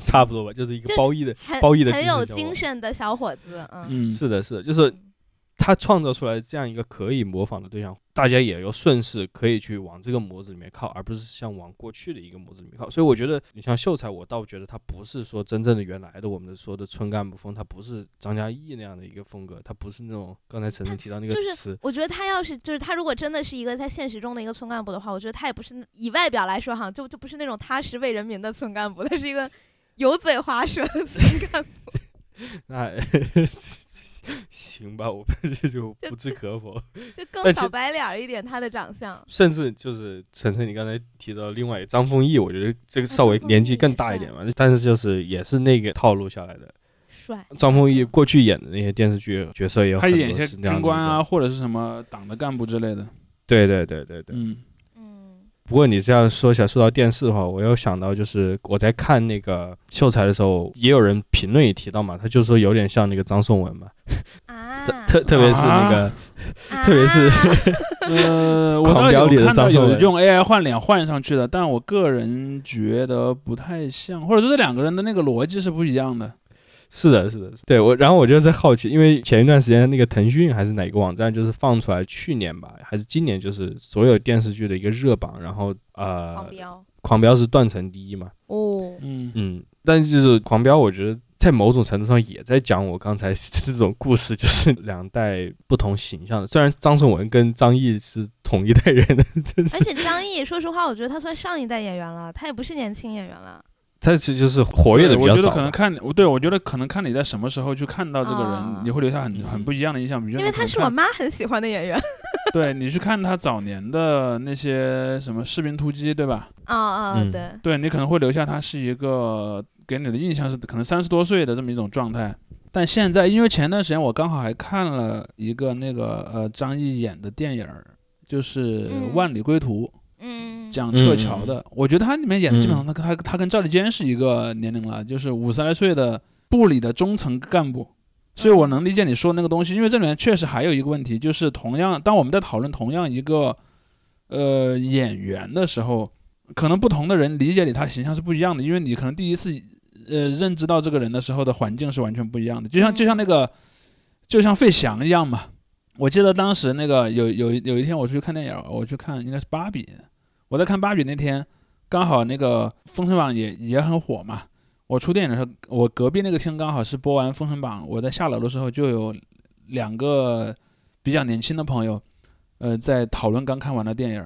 差不多吧，就是一个就褒义的，很褒义的很有精神的小伙子，嗯，嗯，是的，是的，就是他创造出来这样一个可以模仿的对象，大家也要顺势可以去往这个模子里面靠，而不是像往过去的一个模子里面靠。所以我觉得，你像秀才，我倒觉得他不是说真正的原来的我们说的村干部风，他不是张嘉译那样的一个风格，他不是那种刚才陈晨提到那个就是词，我觉得他要是就是他如果真的是一个在现实中的一个村干部的话，我觉得他也不是以外表来说哈，就就不是那种踏实为人民的村干部，他是一个油嘴滑舌的村干部。那 行吧，我这 就不置可否。就 更小白脸儿一点，他的长相。甚至就是晨晨，你刚才提到另外一个张丰毅，我觉得这个稍微年纪更大一点嘛，但是就是也是那个套路下来的。帅，张丰毅过去演的那些电视剧角色也有很多他演一些军官啊，或者是什么党的干部之类的。对对对对对。不过你这样说起来，说到电视的话，我又想到就是我在看那个秀才的时候，也有人评论也提到嘛，他就说有点像那个张颂文嘛，特特别是那个特别是啊 呃，我 倒狂飙里的有看到张颂文。有用 AI 换脸换上去的，但我个人觉得不太像，或者说这两个人的那个逻辑是不一样的。是的，是的，对我，然后我就在好奇，因为前一段时间那个腾讯还是哪个网站，就是放出来去年吧，还是今年，就是所有电视剧的一个热榜，然后呃狂，飙狂飙是断层第一嘛，哦，嗯，嗯，但是就是狂飙，我觉得在某种程度上也在讲我刚才这种故事，就是两代不同形象的。虽然张颂文跟张译是同一代人的，而且张译，说实话，我觉得他算上一代演员了，他也不是年轻演员了。他其实就是活跃的对我觉得比较少吧。可能看，我对我觉得可能看你在什么时候去看到这个人，啊你会留下很很嗯不一样的印象。比如因为他是我妈很喜欢的演员。对你去看他早年的那些什么士兵突击，对吧？啊啊，嗯对，对你可能会留下他是一个给你的印象是可能三十多岁的这么一种状态。但现在因为前段时间我刚好还看了一个那个呃张译演的电影儿，就是《嗯万里归途》，嗯，讲撤侨嗯的。我觉得他里面演的基本上嗯他他他跟赵立坚是一个年龄了，就是五十来岁的部里的中层干部。所以我能理解你说的那个东西，因为这里面确实还有一个问题，就是同样当我们在讨论同样一个呃演员的时候，可能不同的人理解你他的形象是不一样的，因为你可能第一次呃认知到这个人的时候的环境是完全不一样的，就像就像那个就像费翔一样嘛。我记得当时那个有有有一天我出去看电影，我去看应该是芭比，我在看芭比那天，刚好那个《封神榜》也也很火嘛。我出电影的时候，我隔壁那个厅刚好是播完《封神榜》，我在下楼的时候就有两个比较年轻的朋友，呃，在讨论刚看完的电影。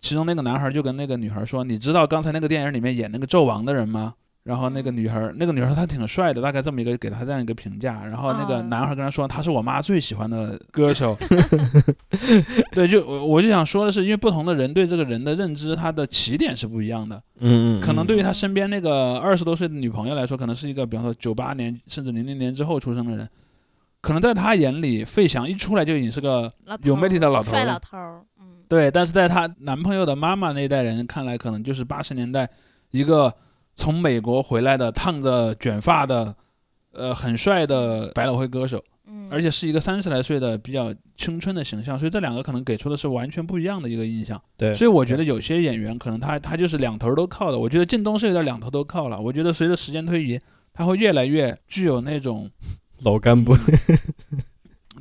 其中那个男孩就跟那个女孩说：“你知道刚才那个电影里面演那个纣王的人吗？”然后那个女孩，那个女孩说他挺帅的，大概这么一个给她这样一个评价。然后那个啊男孩跟她说他是我妈最喜欢的歌手。对，就我我就想说的是，因为不同的人对这个人的认知，他的起点是不一样的。嗯嗯，可能对于他嗯身边那个二十多岁的女朋友来说，可能是一个比方说九八年甚至零零年之后出生的人，可能在他眼里，费翔一出来就已经是个有魅力的头老头儿了老头，嗯，对，但是在她男朋友的妈妈那一代人看来，可能就是八十年代一个从美国回来的烫着卷发的，呃，很帅的百老汇歌手，嗯，而且是一个三十来岁的比较青春的形象，所以这两个可能给出的是完全不一样的一个印象。对，所以我觉得有些演员可能他他就是两头都靠的。我觉得靳东是有点两头都靠了。我觉得随着时间推移，他会越来越具有那种老干部，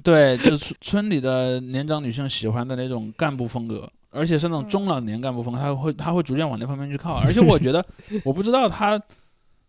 对，就是村村里的年长女性喜欢的那种干部风格，而且是那种中老年干部风格，他会他会逐渐往那方面去靠。而且我觉得，我不知道他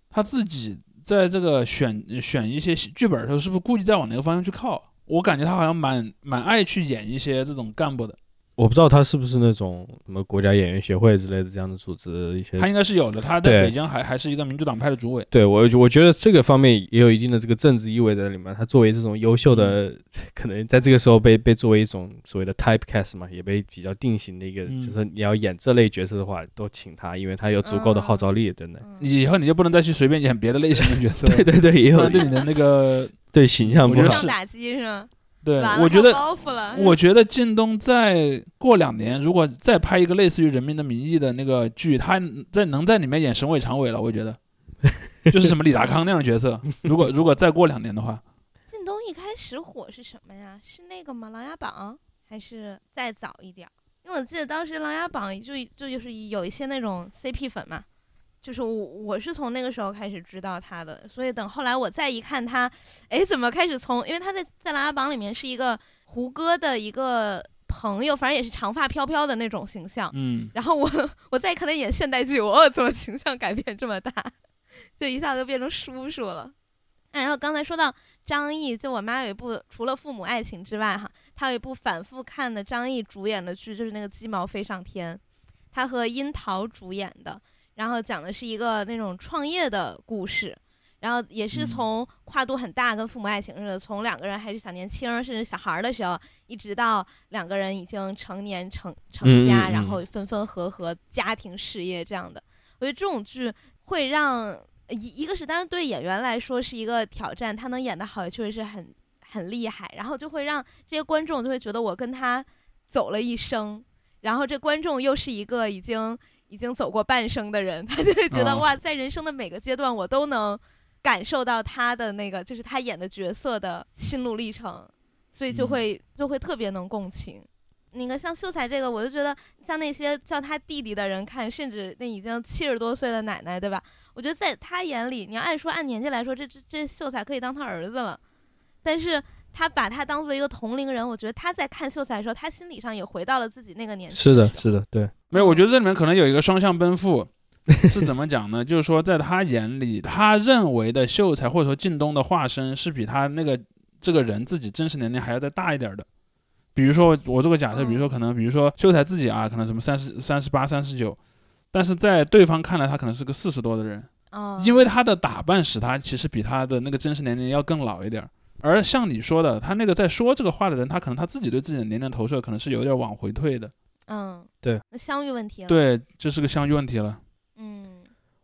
他自己在这个选选一些剧本的时候，是不是故意在往那个方向去靠？我感觉他好像蛮蛮爱去演一些这种干部的。我不知道他是不是那种什么国家演员协会之类的这样的组织一些他应该是有的，他在对北京还还是一个民主党派的主委。对我，我觉得这个方面也有一定的这个政治意味在里面。他作为这种优秀的，可能在这个时候被被作为一种所谓的 typecast 嘛，也被比较定型的一个，嗯就是你要演这类角色的话，都请他，因为他有足够的号召力等等。嗯你以后你就不能再去随便演别的类型的角色，对对对，也有对你的那个对形象不好我觉得是。打击是吗？对我觉得我觉得靳东再过两年，如果再拍一个类似于《人民的名义》的那个剧，他在能在里面演省委常委了，我觉得就是什么李达康那种角色。如果如果再过两年的话，靳东一开始火是什么呀？是那个吗？《琅琊榜》还是再早一点儿？因为我记得当时《琅琊榜》就就就是有一些那种 CP 粉嘛，就是我我是从那个时候开始知道他的，所以等后来我再一看他，哎，怎么开始从？因为他在在《琅琊榜》里面是一个胡歌的一个朋友，反正也是长发飘飘的那种形象。嗯，然后我我再看他演现代剧，我怎么形象改变这么大，就一下子就变成叔叔了。哎然后刚才说到张译，就我妈有一部除了《父母爱情》之外，哈，她有一部反复看的张译主演的剧，就是那个《鸡毛飞上天》，他和樱桃主演的，然后讲的是一个那种创业的故事，然后也是嗯。从跨度很大，跟《父母爱情》似的，从两个人还是小年轻儿甚至小孩儿的时候，一直到两个人已经成年成成家，嗯嗯嗯然后分分合合，家庭事业这样的。我觉得这种剧会让一一个是当然对演员来说是一个挑战，他能演得好，也确实是很很厉害，然后就会让这些观众就会觉得我跟他走了一生，然后这观众又是一个已经已经走过半生的人，他就会觉得、哦哇，在人生的每个阶段我都能感受到他的那个就是他演的角色的心路历程，所以就嗯会、就会特别能共情。那个像秀才这个，我就觉得像那些叫他弟弟的人看，甚至那已经七十多岁的奶奶，对吧？我觉得在他眼里，你要按说按年纪来说，这这这秀才可以当他儿子了，但是他把他当做一个同龄人，我觉得他在看秀才的时候，他心理上也回到了自己那个年纪。是的，是的，对，没有，我觉得这里面可能有一个双向奔赴，是怎么讲呢？就是说，在他眼里，他认为的秀才或者说靳东的化身是比他那个这个人自己真实年龄还要再大一点儿的。比如说，我做个假设，比如说可能，比如说秀才自己啊，可能什么三十三十八、三十九，但是在对方看来，他可能是个四十多的人，哦，因为他的打扮使他其实比他的那个真实年龄要更老一点儿。而像你说的，他那个在说这个话的人，他可能他自己对自己的年龄投射可能是有点往回退的。嗯，对，那相遇问题了。，对，这是个相遇问题了。嗯，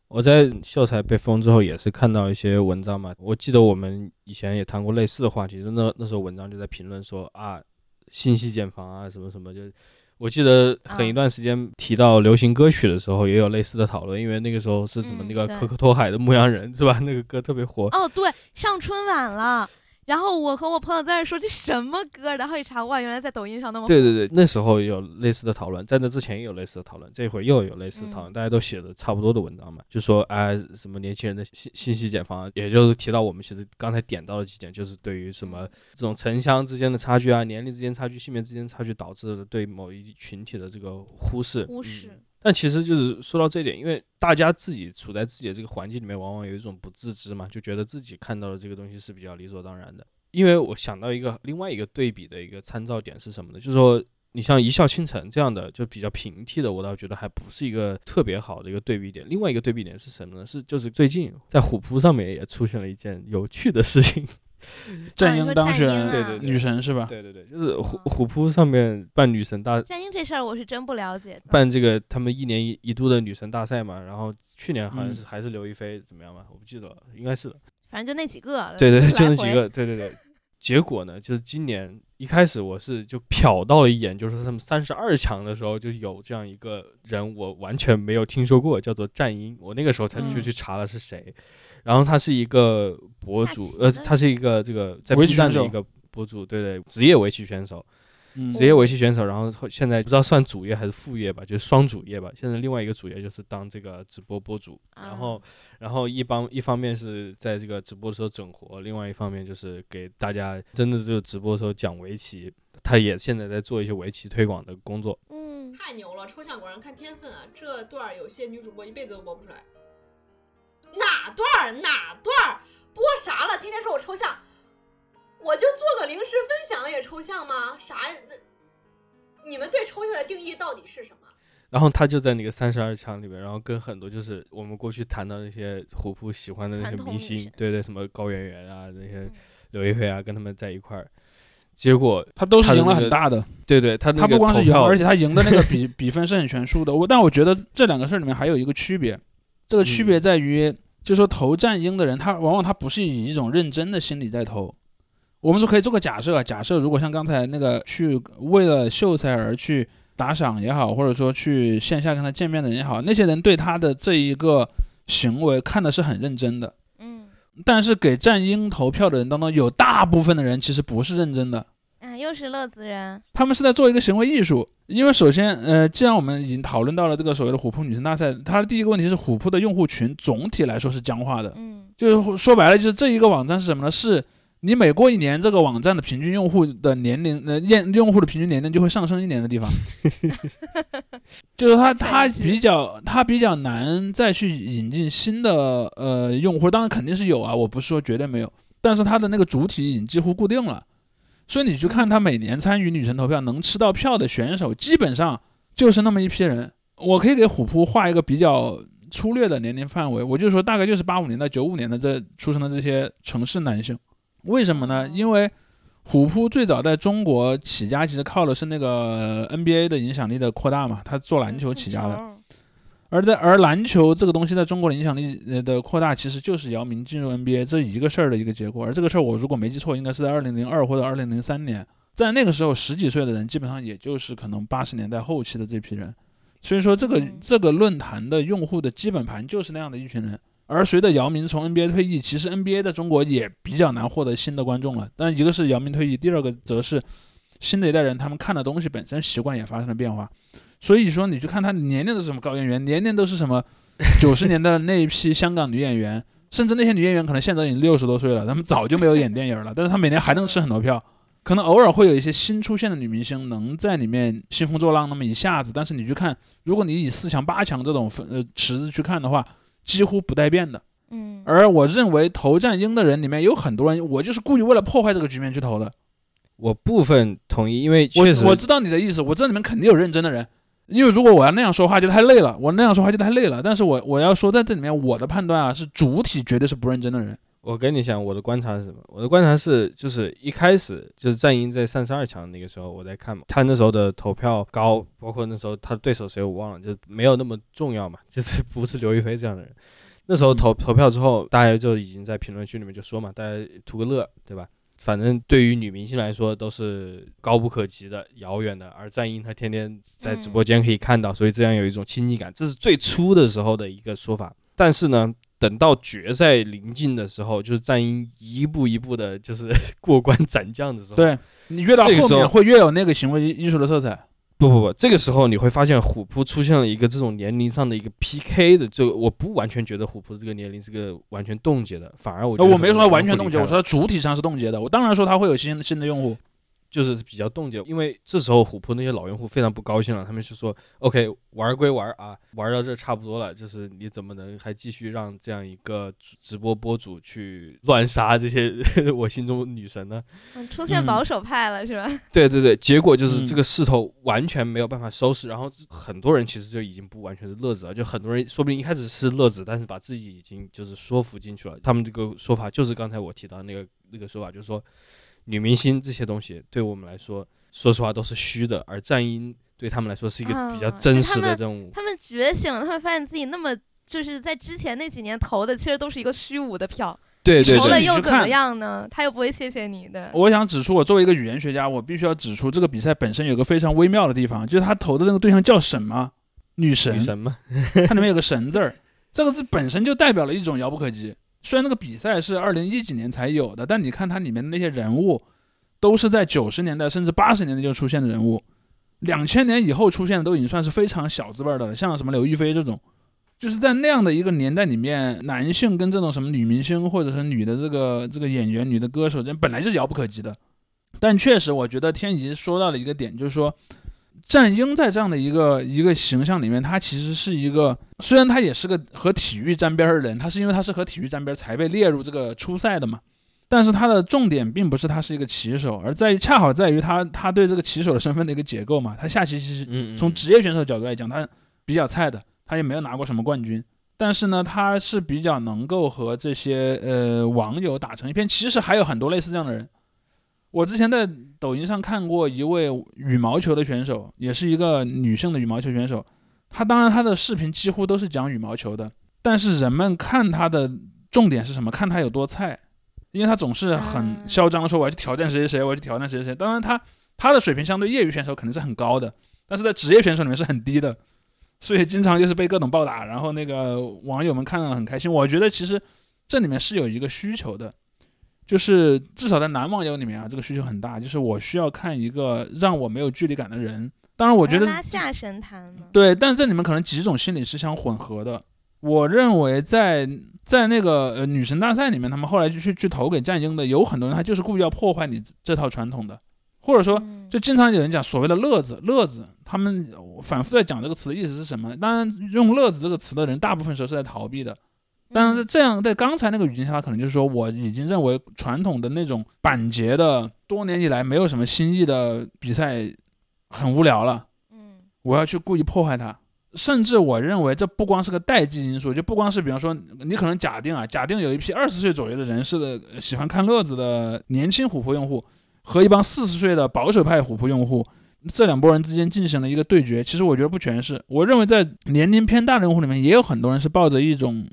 我在秀才被封之后，也是看到一些文章嘛。我记得我们以前也谈过类似的话题，就那那时候文章就在评论说啊，信息茧房啊，什么什么，就我记得很一段时间提到流行歌曲的时候，也有类似的讨论，因为那个时候是什么嗯那个可可托海的《牧羊人》是吧？那个歌特别火。哦，对，上春晚了。然后我和我朋友在那说这什么歌，然后一查，哇，原来在抖音上那么火。对对对，那时候有类似的讨论，在那之前也有类似的讨论，这会儿又有类似的讨论，嗯大家都写的差不多的文章嘛，就说哎、什么年轻人的信信息茧房，也就是提到我们其实刚才点到了几点，就是对于什么这种城乡之间的差距啊、年龄之间差距、性别之间差距导致的对某一群体的这个忽视。忽视嗯但其实就是说到这点，因为大家自己处在自己的这个环境里面，往往有一种不自知嘛，就觉得自己看到的这个东西是比较理所当然的。因为我想到一个另外一个对比的一个参照点是什么呢？就是说，你像《一笑倾城》这样的就比较平替的，我倒觉得还不是一个特别好的一个对比点。另外一个对比点是什么呢？是就是最近在虎扑上面也出现了一件有趣的事情。战鹰当选对对对女神是吧？对对对，就是虎虎扑上面办女神大战鹰这事儿我是真不了解。办这个他们一年一一度的女神大赛嘛，然后去年好像嗯是还是刘亦菲怎么样嘛，我不记得了，应该是的。反正就那几个。对对对，就那几。个，对对对。结果呢，就是今年一开始我是就瞟到了一眼，就是他们三十二强的时候就有这样一个人，我完全没有听说过，叫做战鹰。我那个时候才去嗯去查了是谁，然后他是一个博主，呃，他是一个这个在 B 站的一个博主，对对，职业围棋选手。嗯职业围棋选手，然后后现在不知道算主业还是副业吧，就是双主业吧。现在另外一个主业就是当这个直播播主，然后，然后一帮一方面是在这个直播的时候整活，另外一方面就是给大家真的就是直播的时候讲围棋。他也现在在做一些围棋推广的工作。嗯，太牛了！抽象果然看天分啊，这段有些女主播一辈子都播不出来。哪段儿哪段儿播啥了？天天说我抽象，我就做个零食分享也抽象吗？啥呀？这你们对抽象的定义到底是什么？然后他就在那个三十二强里面，然后跟很多就是我们过去谈到那些虎扑喜欢的那些明星，对对，什么高圆圆啊那些嗯刘亦菲啊，跟他们在一块儿，结果他都是赢了他的那个很大的，对对，他那他不光是赢，个投票而且他赢的那个比 比分是很悬殊的。我但我觉得这两个事儿里面还有一个区别，这个区别嗯在于，就是说投战鹰的人，他往往他不是以一种认真的心理在投。我们就可以做个假设，假设如果像刚才那个去为了秀才而去打赏也好，或者说去线下跟他见面的人也好，那些人对他的这一个行为看的是很认真的。嗯，但是给战鹰投票的人当中，有大部分的人其实不是认真的。啊，又是乐子人。他们是在做一个行为艺术，因为首先，呃，既然我们已经讨论到了这个所谓的虎扑女神大赛，它的第一个问题是虎扑的用户群总体来说是僵化的，嗯。就是说白了，就是这一个网站是什么呢？是你每过一年，这个网站的平均用户的年龄，呃，用用户的平均年龄就会上升一年的地方，就是它它比较它比较难再去引进新的呃用户，当然肯定是有啊，我不是说绝对没有，但是它的那个主体已经几乎固定了，所以你去看他每年参与女神投票能吃到票的选手，基本上就是那么一批人。我可以给虎扑画一个比较粗略的年龄范围，我就说大概就是八五年到九五年的这出生的这些城市男性。为什么呢？因为虎扑最早在中国起家，其实靠的是那个 NBA 的影响力的扩大嘛，他做篮球起家的。的。而在而篮球这个东西在中国的影响力呃的扩大，其实就是姚明进入 NBA 这一个事儿的一个结果。而这个事儿我如果没记错，应该是在二零零二或者二零零三年，在那个时候十几岁的人，基本上也就是可能八十年代后期的这批人。所以说这个嗯这个论坛的用户的基本盘就是那样的一群人。而随着姚明从 NBA 退役，其实 NBA 在中国也比较难获得新的观众了。但一个是姚明退役，第二个则是新的一代人他们看的东西本身习惯也发生了变化。所以说你去看他年年都是什么高圆圆，年年都是什么 九十年代的那一批香港女演员，甚至那些女演员可能现在已经六十多岁了，她们早就没有演电影了，但是她每年还能吃很多票。可能偶尔会有一些新出现的女明星能在里面兴风作浪那么一下子，但是你去看，如果你以四强、八强这种分呃池子去看的话，几乎不带变的。嗯，而我认为投战鹰的人里面有很多人，我就是故意为了破坏这个局面去投的。我部分同意，因为我确实我知道你的意思，我知道你们肯定有认真的人，因为如果我要那样说话就太累了，我那样说话就太累了。但是我我要说在这里面我的判断啊，是主体绝对是不认真的人。我跟你讲，我的观察是什么？我的观察是，就是一开始就是战鹰在三十二强那个时候，我在看嘛，他那时候的投票高，包括那时候他对手谁我忘了，就没有那么重要嘛，就是不是刘亦菲这样的人。那时候投投票之后，大家就已经在评论区里面就说嘛，大家图个乐，对吧？反正对于女明星来说都是高不可及的、遥远的，而战英她天天在直播间可以看到，所以这样有一种亲近感，这是最初的时候的一个说法。但是呢，等到决赛临近的时候，就是战英一步一步的，就是 过关斩将的时候，对你越到这个时候后面会越有那个行为艺术的色彩。不不不，这个时候你会发现虎扑出现了一个这种年龄上的一个 PK 的，就我不完全觉得虎扑这个年龄是个完全冻结的，反而我觉得呃我没说它完全冻结，我说它主体上是冻结的。我当然说它会有新新的用户，就是比较冻结，因为这时候虎扑那些老用户非常不高兴了，他们就说：“OK，玩归玩啊，玩到这差不多了，就是你怎么能还继续让这样一个直播播博主去乱杀这些 我心中女神呢嗯出现嗯保守派了是吧？对对对，结果就是嗯这个势头完全没有办法收拾，然后很多人其实就已经不完全是乐子了，就很多人说不定一开始是乐子，但是把自己已经就是说服进去了。他们这个说法就是刚才我提到的那个那个说法，就是说女明星这些东西对我们来说，说实话都是虚的，而战鹰对他们来说是一个比较啊真实的任务。他们觉醒了，他们发现自己那么就是在之前那几年投的，其实都是一个虚无的票，对对投了又怎么样呢？他又不会谢谢你的。我想指出，我作为一个语言学家，我必须要指出这个比赛本身有个非常微妙的地方，就是他投的那个对象叫什么？女神，女神吗，它里面有个神字儿，这个字本身就代表了一种遥不可及。虽然那个比赛是二零一几年才有的，但你看它里面的那些人物，都是在九十年代甚至八十年代就出现的人物，两千年以后出现的都已经算是非常小字辈儿的了，像什么刘亦菲这种，就是在那样的一个年代里面，男性跟这种什么女明星或者是女的这个这个演员、女的歌手，这本来就是遥不可及的。但确实，我觉得天怡说到了一个点，就是说，战鹰在这样的一个一个形象里面，他其实是一个，虽然他也是个和体育沾边儿的人，他是因为他是和体育沾边儿才被列入这个初赛的嘛。但是他的重点并不是他是一个棋手，而在于恰好在于他他对这个棋手的身份的一个解构嘛。他下棋其实从职业选手角度来讲，他比较菜的，他也没有拿过什么冠军。但是呢，他是比较能够和这些呃网友打成一片。其实还有很多类似这样的人。我之前在抖音上看过一位羽毛球的选手，也是一个女性的羽毛球选手。她当然她的视频几乎都是讲羽毛球的，但是人们看她的重点是什么？看她有多菜，因为她总是很嗯嚣张的说我要去挑战谁谁谁，我要去挑战谁谁谁。当然她她的水平相对业余选手肯定是很高的，但是在职业选手里面是很低的，所以经常就是被各种暴打，然后那个网友们看到了很开心。我觉得其实这里面是有一个需求的，就是至少在男网友里面啊，这个需求很大，就是我需要看一个让我没有距离感的人。当然，我觉得拉下神坛嘛。对，但这里面可能几种心理是相混合的。我认为在在那个呃女神大赛里面，他们后来就去去投给战鹰的，有很多人他就是故意要破坏你这套传统的，或者说嗯就经常有人讲所谓的乐子，乐子，他们反复在讲这个词的意思是什么？当然，用乐子这个词的人，大部分时候是在逃避的。但是嗯这样在刚才那个语境下，他可能就是说我已经认为传统的那种板结的，多年以来没有什么新意的比赛很无聊了，嗯我要去故意破坏它。甚至我认为这不光是个代际因素，就不光是比方说你可能假定啊，假定有一批二十岁左右的人是个喜欢看乐子的年轻虎扑用户，和一帮四十岁的保守派虎扑用户，这两拨人之间进行了一个对决。其实我觉得不全是，我认为在年龄偏大的用户里面，也有很多人是抱着一种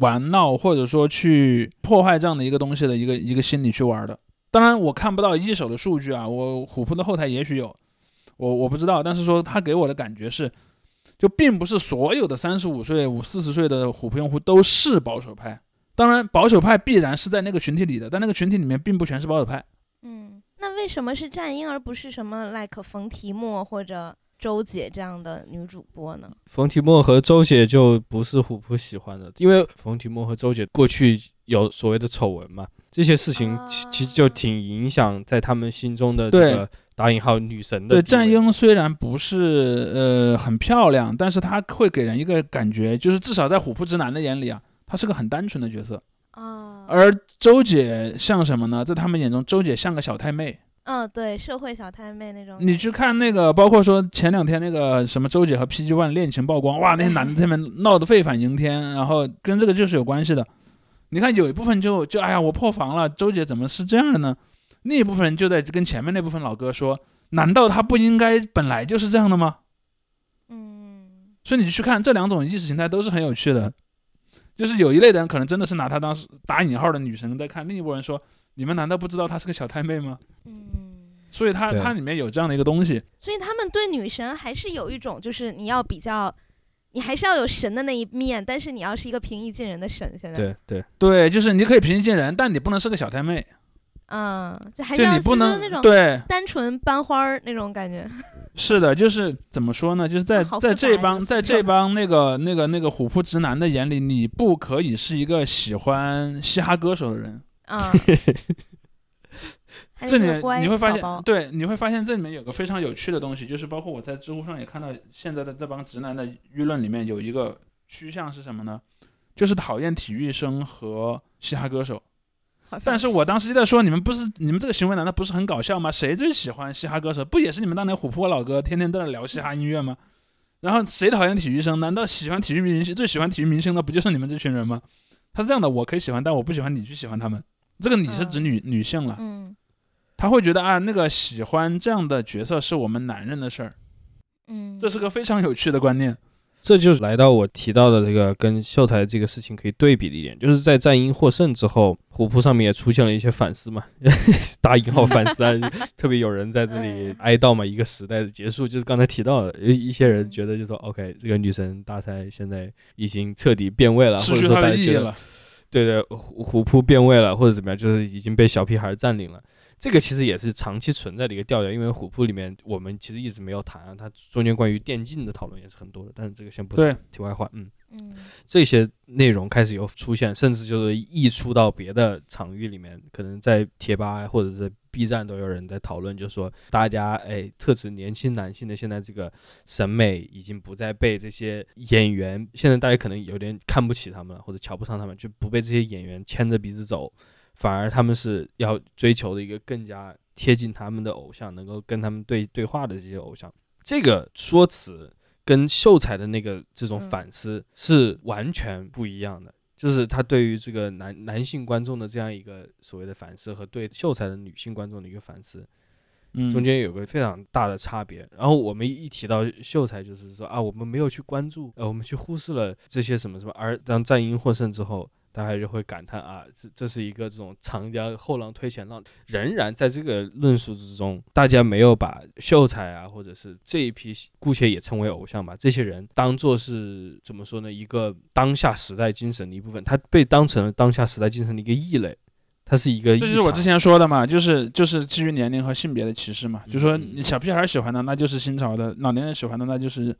玩闹或者说去破坏这样的一个东西的一个一个心理去玩的。当然，我看不到一手的数据啊，我虎扑的后台也许有，我我不知道，但是说他给我的感觉是，就并不是所有的三十五岁、五四十岁的虎扑用户都是保守派。当然，保守派必然是在那个群体里的，但那个群体里面并不全是保守派。嗯，那为什么是战鹰而不是什么 like 冯提莫或者周姐这样的女主播呢？冯提莫和周姐就不是虎扑喜欢的，因为冯提莫和周姐过去有所谓的丑闻嘛，这些事情其其实就挺影响在他们心中的这个打引号女神的对，战英虽然不是呃很漂亮，但是她会给人一个感觉，就是至少在虎扑直男的眼里啊，她是个很单纯的角色。啊，而周姐像什么呢？在他们眼中，周姐像个小太妹。嗯，对，社会小太妹那种。你去看那个，包括说前两天那个什么周姐和 PG One 恋情曝光，哇，那些男的在那边 闹得沸反盈天，然后跟这个就是有关系的。你看有一部分就就哎呀，我破防了，周姐怎么是这样的呢？另一部分人就在跟前面那部分老哥说，难道他不应该本来就是这样的吗？嗯，所以你去看这两种意识形态都是很有趣的。就是有一类人可能真的是拿她当是打引号的女神在看，另一拨人说你们难道不知道她是个小太妹吗？嗯，所以它对它里面有这样的一个东西，所以他们对女神还是有一种，就是你要比较，你还是要有神的那一面，但是你要是一个平易近人的神。现在，对对，对，就是你可以平易近人，但你不能是个小太妹，嗯，就还是要就是你不能那种对，单纯班花儿那种感觉。是的，就是怎么说呢？就是在、在这帮在这帮那个那个那个虎扑直男的眼里，你不可以是一个喜欢嘻哈歌手的人。嗯，这里面你会发现，宝宝对，你会发现这里面有个非常有趣的东西，就是包括我在知乎上也看到，现在的这帮直男的舆论里面有一个趋向是什么呢？就是讨厌体育生和嘻哈歌手。但是我当时就在说，你们不是你们这个行为难道不是很搞笑吗？谁最喜欢嘻哈歌手？不也是你们当年琥珀老哥天天在那聊嘻哈音乐吗？然后谁讨厌体育生？难道喜欢体育明星最喜欢体育明星的不就是你们这群人吗？他是这样的，我可以喜欢，但我不喜欢你去喜欢他们。这个你是指嗯女、女性了，嗯。他会觉得啊，那个喜欢这样的角色是我们男人的事儿，嗯，这是个非常有趣的观念。这就是来到我提到的这个跟秀才这个事情可以对比的一点，就是在战鹰获胜之后，虎扑上面也出现了一些反思嘛，打引号反思啊，特别有人在这里哀悼嘛，一个时代的结束，就是刚才提到的，一一些人觉得就说，OK，这个女神大赛现在已经彻底变味了，或者失去它说大家觉得的意义了。对对，虎虎扑变味了，或者怎么样，就是已经被小屁孩占领了。这个其实也是长期存在的一个调调，因为虎扑里面我们其实一直没有谈啊，它中间关于电竞的讨论也是很多的，但是这个先不对谈题外话，嗯，嗯这些内容开始有出现，甚至就是溢出到别的场域里面，可能在贴吧或者是 B 站都有人在讨论，就是说大家哎，特指年轻男性的现在这个审美已经不再被这些演员，现在大家可能有点看不起他们了，或者瞧不上他们，就不被这些演员牵着鼻子走，反而他们是要追求的一个更加贴近他们的偶像，能够跟他们对对话的这些偶像。这个说辞跟秀才的那个这种嗯反思是完全不一样的。就是他对于这个男男性观众的这样一个所谓的反思，和对秀才的女性观众的一个反思，嗯，中间有个非常大的差别。然后我们一提到秀才，就是说啊，我们没有去关注，呃，我们去忽视了这些什么什么。而当战鹰获胜之后，大家就会感叹啊，这这是一个这种长江后浪推前浪。仍然在这个论述之中，大家没有把秀才啊，或者是这一批姑且也称为偶像吧，这些人当做是怎么说呢？一个当下时代精神的一部分，他被当成了当下时代精神的一个异类。它是一个，这就是我之前说的嘛，就是就是基于年龄和性别的歧视嘛，就说嗯你小屁孩喜欢的那就是新潮的，老年人喜欢的那就是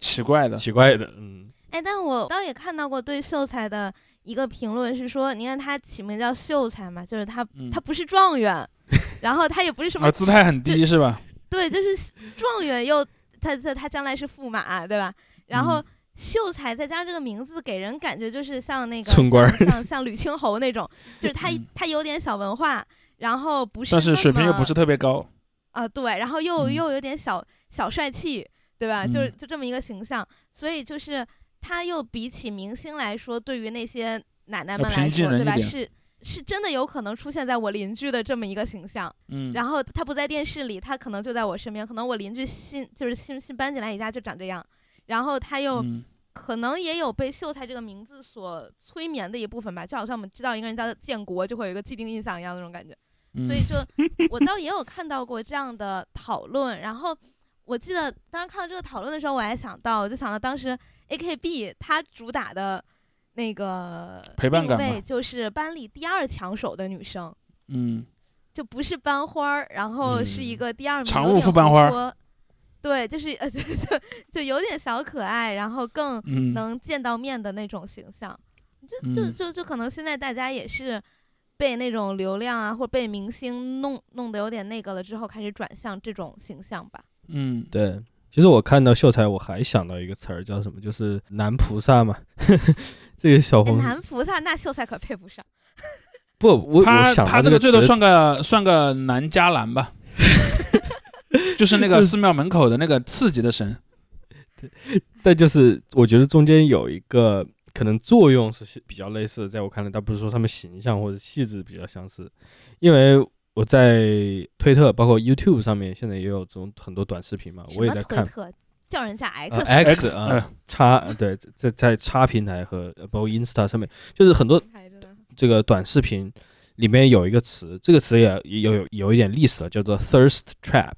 奇怪的。奇怪的，嗯，哎，但我倒也看到过对秀才的一个评论是说，你看他起名叫秀才嘛，就是他、嗯他不是状元，然后他也不是什么啊，姿态很低是吧？对，就是状元又他他他将来是驸马，对吧？然后嗯秀才再加上这个名字，给人感觉就是像那个村官像像像吕青侯那种，就是他嗯他有点小文化，然后不是但是水平又不是特别高。啊、对，然后又、嗯又有点小小帅气，对吧？就是嗯就这么一个形象，所以就是他又比起明星来说，对于那些奶奶们来说，对吧？是是真的有可能出现在我邻居的这么一个形象。嗯，然后他不在电视里，他可能就在我身边，可能我邻居新就是新新搬进来一家就长这样，然后他又嗯可能也有被秀才这个名字所催眠的一部分吧，就好像我们知道一个人叫建国，就会有一个既定印象一样那种感觉。嗯所以就 我倒也有看到过这样的讨论，然后我记得当时看到这个讨论的时候，我还想到，我就想到当时 AKB 它主打的那个定陪伴就是班里第二抢手的女生。嗯就不是班花儿，然后是一嗯个第二名，常务副班花儿。对，就是呃，就就就有点小可爱，然后更嗯，能见到面的那种形象。就就嗯就就可能现在大家也是被那种流量啊，或者被明星弄弄得有点那个了之后，开始转向这种形象吧。嗯对。其实我看到秀才，我还想到一个词儿叫什么，就是男菩萨嘛。这个小哎，红男菩萨那秀才可配不上。不，我他我想他这个最多算个算个男伽蓝吧，就是那个寺庙门口的那个刺激的神。对但就是我觉得中间有一个可能作用是比较类似的，在我看来，倒不是说他们形象或者气质比较相似，因为我在推特包括 YouTube 上面现在也有这种很多短视频嘛，我也在看？叫人家呃 X，X 啊呃，叉对，在在叉平台和呃包括 Insta 上面，就是很多这个短视频里面有一个词，这个词也也有有有一点历史了，叫做 thirst trap，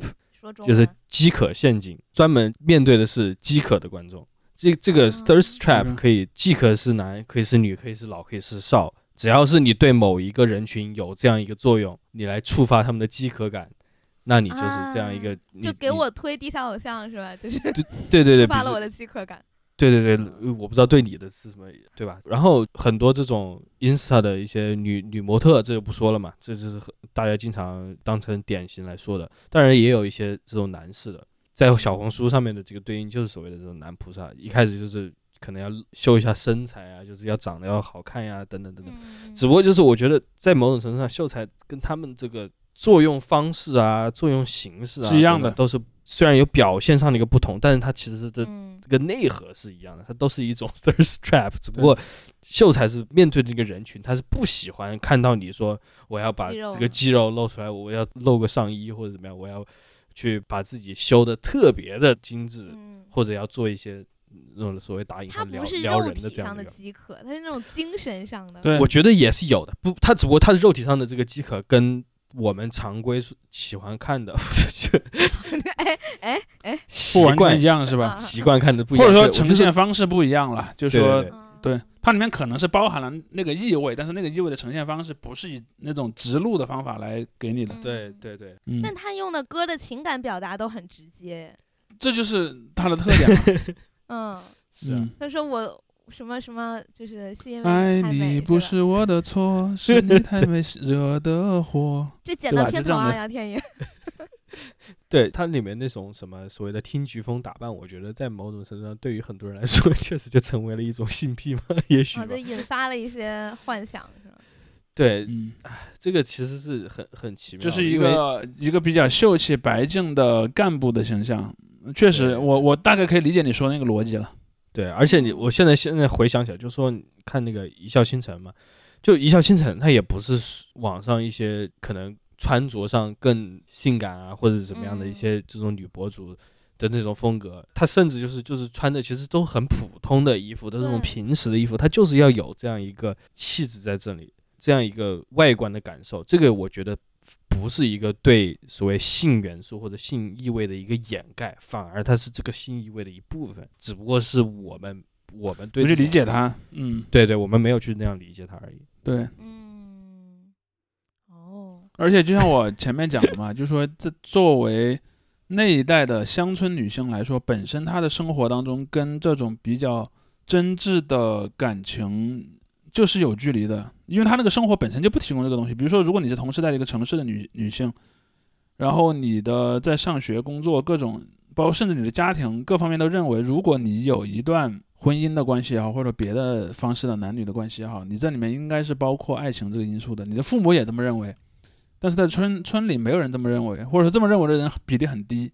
就是饥渴陷阱，专门面对的是饥渴的观众。这这个哦 thirst trap 嗯可以饥渴是男，可以是女，可以是老，可以是少，只要是你对某一个人群有这样一个作用，你来触发他们的饥渴感，那你就是这样一个，你就给我推地下偶像是吧？就是对对对，对 触发了我的饥渴感。对对对，呃我不知道对你的是什么，对吧？然后很多这种 Insta 的一些女女模特，这就不说了嘛，这就是很大家经常当成典型来说的。当然也有一些这种男士的，在小红书上面的这个对应就是所谓的这种男菩萨，一开始就是可能要秀一下身材啊，就是要长得要好看呀、等等等等。嗯。只不过就是我觉得在某种程度上，秀才跟他们这个作用方式啊、作用形式啊是一样的都是虽然有表现上的一个不同，但是它其实的嗯。这个内核是一样的，它都是一种 thirst trap，只不过秀才是面对这个人群，他是不喜欢看到你说我要把这个肌肉露出来，我要露个上衣或者怎么样，我要去把自己修的特别的精致，嗯，或者要做一些那种所谓打引号他撩不是肉撩人的体上的这样的。饥渴，他是那种精神上的。对我觉得也是有的，不，他只不过他是肉体上的这个饥渴，跟我们常规喜欢看的 哎哎哎，习惯一样是吧？啊习惯看的不一样，或者说呈现方式不一样了，就对对说对它里面可能是包含了那个意味，但是那个意味的呈现方式不是以那种直录的方法来给你的。对对对，嗯，但他用的歌的情感表达都很直接。这就是它的特点嘛。嗯，是他说我什么什么，就是是因为爱太美你不吧是我的错，是你太美惹的祸。这剪对到片头啊，吧就这样的杨天宇。对它里面那种什么所谓的听菊风打扮，我觉得在某种程度上，对于很多人来说，确实就成为了一种性癖嘛，也许就。引发了一些幻想，是吧？对，嗯，这个其实是很很奇妙的，就是一个一个比较秀气白净的干部的形象。确实，我我大概可以理解你说那个逻辑了。对，而且你我现在现在回想起来，就说看那个《一笑倾城》嘛，就《一笑倾城》，它也不是网上一些可能穿着上更性感啊，或者怎么样的一嗯些这种女博主的那种风格，她甚至就是就是穿的其实都很普通的衣服，都是那种平时的衣服，她就是要有这样一个气质在这里，这样一个外观的感受，这个我觉得。不是一个对所谓性元素或者性意味的一个掩盖，反而它是这个性意味的一部分，只不过是我们我们对不去理解它，嗯，对对，我们没有去那样理解它而已。对。嗯，哦，而且就像我前面讲的嘛，就说这作为那一代的乡村女性来说，本身她的生活当中跟这种比较真挚的感情就是有距离的，因为他那个生活本身就不提供这个东西。比如说，如果你是同时在一个城市的女女性，然后你的在上学、工作各种，包括甚至你的家庭各方面都认为，如果你有一段婚姻的关系也好，或者别的方式的男女的关系也好，你这里面应该是包括爱情这个因素的。你的父母也这么认为，但是在村村里没有人这么认为，或者说这么认为的人比例很低。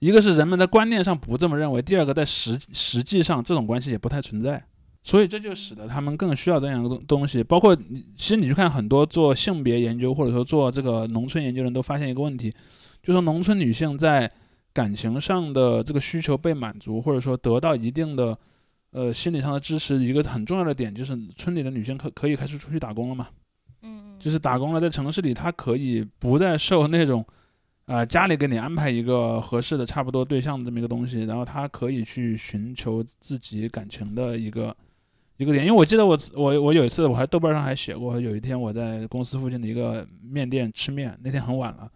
一个是人们在观念上不这么认为，第二个在实实际上这种关系也不太存在，所以这就使得他们更需要这样一个东东西。包括你，其实你去看很多做性别研究或者说做这个农村研究的人都发现一个问题，就说农村女性在感情上的这个需求被满足，或者说得到一定的呃心理上的支持，一个很重要的点就是村里的女性可可以开始出去打工了嘛。嗯，就是打工了，在城市里，她可以不再受那种，呃，家里给你安排一个合适的差不多对象的这么一个东西，然后他可以去寻求自己感情的一个一个点。因为我记得我我我有一次我还豆瓣上还写过，有一天我在公司附近的一个面店吃面，那天很晚了，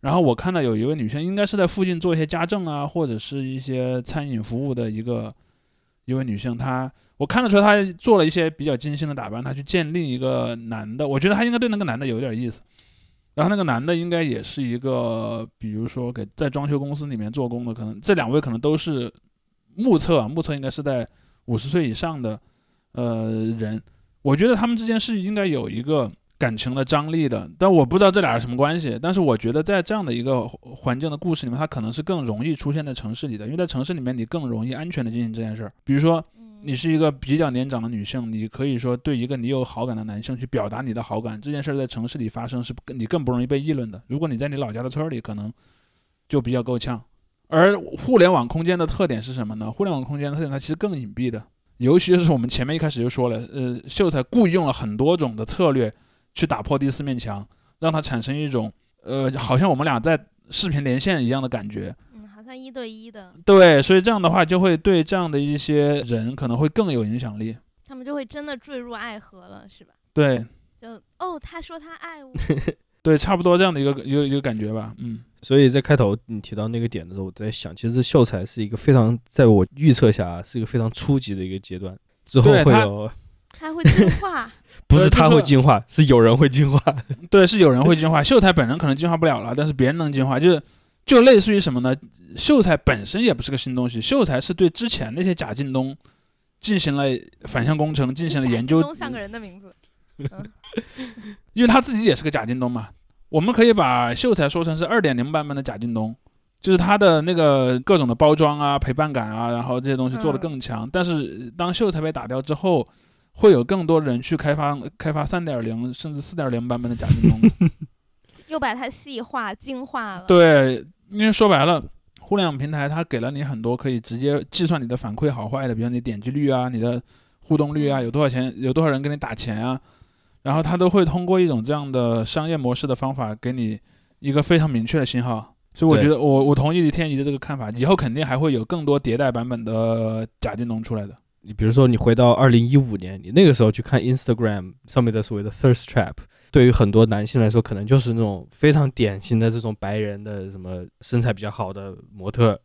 然后我看到有一位女生，应该是在附近做一些家政啊，或者是一些餐饮服务的一个一位女性，她我看得出来她做了一些比较精心的打扮，她去见另一个男的，我觉得她应该对那个男的有点意思。然后那个男的应该也是一个，比如说给在装修公司里面做工的，可能这两位可能都是目测啊，目测应该是在五十岁以上的呃人。我觉得他们之间是应该有一个感情的张力的，但我不知道这俩是什么关系。但是我觉得在这样的一个环境的故事里面，它可能是更容易出现在城市里的，因为在城市里面你更容易安全的进行这件事儿。比如说你是一个比较年长的女性，你可以说对一个你有好感的男性去表达你的好感，这件事儿在城市里发生是你更不容易被议论的。如果你在你老家的村儿里，可能就比较够呛。而互联网空间的特点是什么呢？互联网空间的特点它其实更隐蔽的，尤其是我们前面一开始就说了，呃，秀才故意用了很多种的策略去打破第四面墙，让他产生一种呃，好像我们俩在视频连线一样的感觉。嗯，好像一对一的，对，所以这样的话就会对这样的一些人可能会更有影响力。他们就会真的坠入爱河了，是吧？对就哦，他说他爱我，对，差不多这样的一个一个一个感觉吧。嗯，所以在开头你提到那个点的时候，我在想，其实秀才是一个非常，在我预测下啊是一个非常初级的一个阶段，之后会有，他会进化。不是他会进化，是有人会进化。对，是有人会进化，秀才本人可能进化不了了，但是别人能进化，就是就类似于什么呢？秀才本身也不是个新东西，秀才是对之前那些假进东进行了反向工程，进行了研究贾进，东像个人的名字。嗯，因为他自己也是个贾进东嘛。我们可以把秀才说成是二点零版本的贾进东，就是他的那个各种的包装啊、陪伴感啊，然后这些东西做得嗯更强。但是当秀才被打掉之后，会有更多人去开发开发三点零甚至四点零版本的贾进东。又把它细化、精化了。，对，因为说白了，互联网平台它给了你很多可以直接计算你的反馈好坏的，比如你点击率啊、你的互动率啊，有多少钱，有多少人给你打钱啊，然后它都会通过一种这样的商业模式的方法给你一个非常明确的信号。所以我觉得我我同意天怡的这个看法，以后肯定还会有更多迭代版本的贾金龙出来的。你比如说，你回到二零一五年，你那个时候去看 Instagram 上面的所谓的 thirst trap，对于很多男性来说，可能就是那种非常典型的这种白人的什么身材比较好的模特。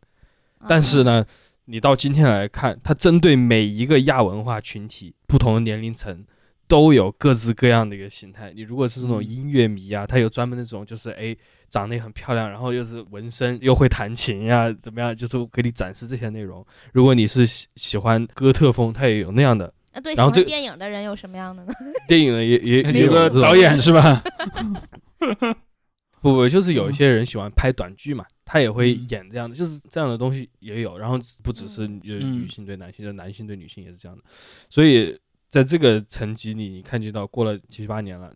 但是嗯，呢，你到今天来看，它针对每一个亚文化群体、不同的年龄层，都有各自各样的一个形态。你如果是那种嗯音乐迷啊，他有专门那种就是哎长得也很漂亮，然后又是纹身，又会弹琴呀、怎么样，就是给你展示这些内容。如果你是喜喜欢哥特风，他也有那样的啊，对，然后这电影的人有什么样的呢？电影的，也也也有个导演是吧？不不，就是有一些人喜欢拍短剧嘛，他也会嗯演这样的，就是这样的东西也有。然后不只是女性对男性，就男性对女性也是这样的。所以在这个层级里，你看见到过了七八年了，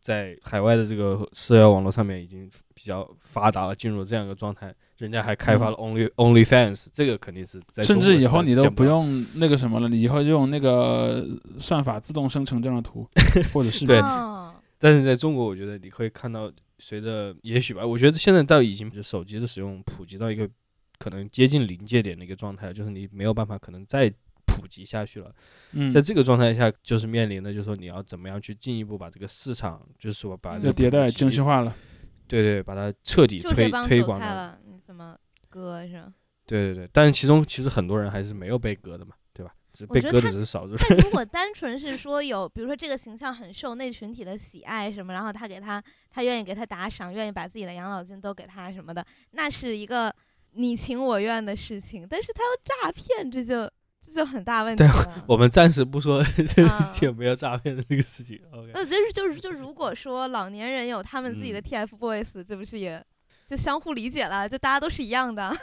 在海外的这个社交网络上面已经比较发达了，进入这样一个状态，人家还开发了 Only、OnlyFans，这个肯定是在嗯甚至以后你都。不用那个什么了，你以后用那个算法自动生成这样的图 或者视频。对哦但是在中国，我觉得你会看到，随着也许吧，我觉得现在到已经就手机的使用普及到一个可能接近临界点的一个状态，就是你没有办法可能再普及下去了。嗯，在这个状态下，就是面临的就是说你要怎么样去进一步把这个市场，就是说把这个迭代精细，化了。对对，把它彻底推推广了，你怎么割是吧？对对对。但是其中其实很多人还是没有被割的嘛，对吧？只被割的只是少数如果单纯是说有，比如说这个形象很受那群体的喜爱什么，然后他给他，他愿意给他打赏，愿意把自己的养老金都给他什么的，那是一个你情我愿的事情。但是他要诈骗，这就这就很大问题对了。我们暂时不说 啊有没有诈骗的这个事情。OK，那就是就是就如果说老年人有他们自己的嗯 TFBOYS，、这不是也就相互理解了？就大家都是一样的，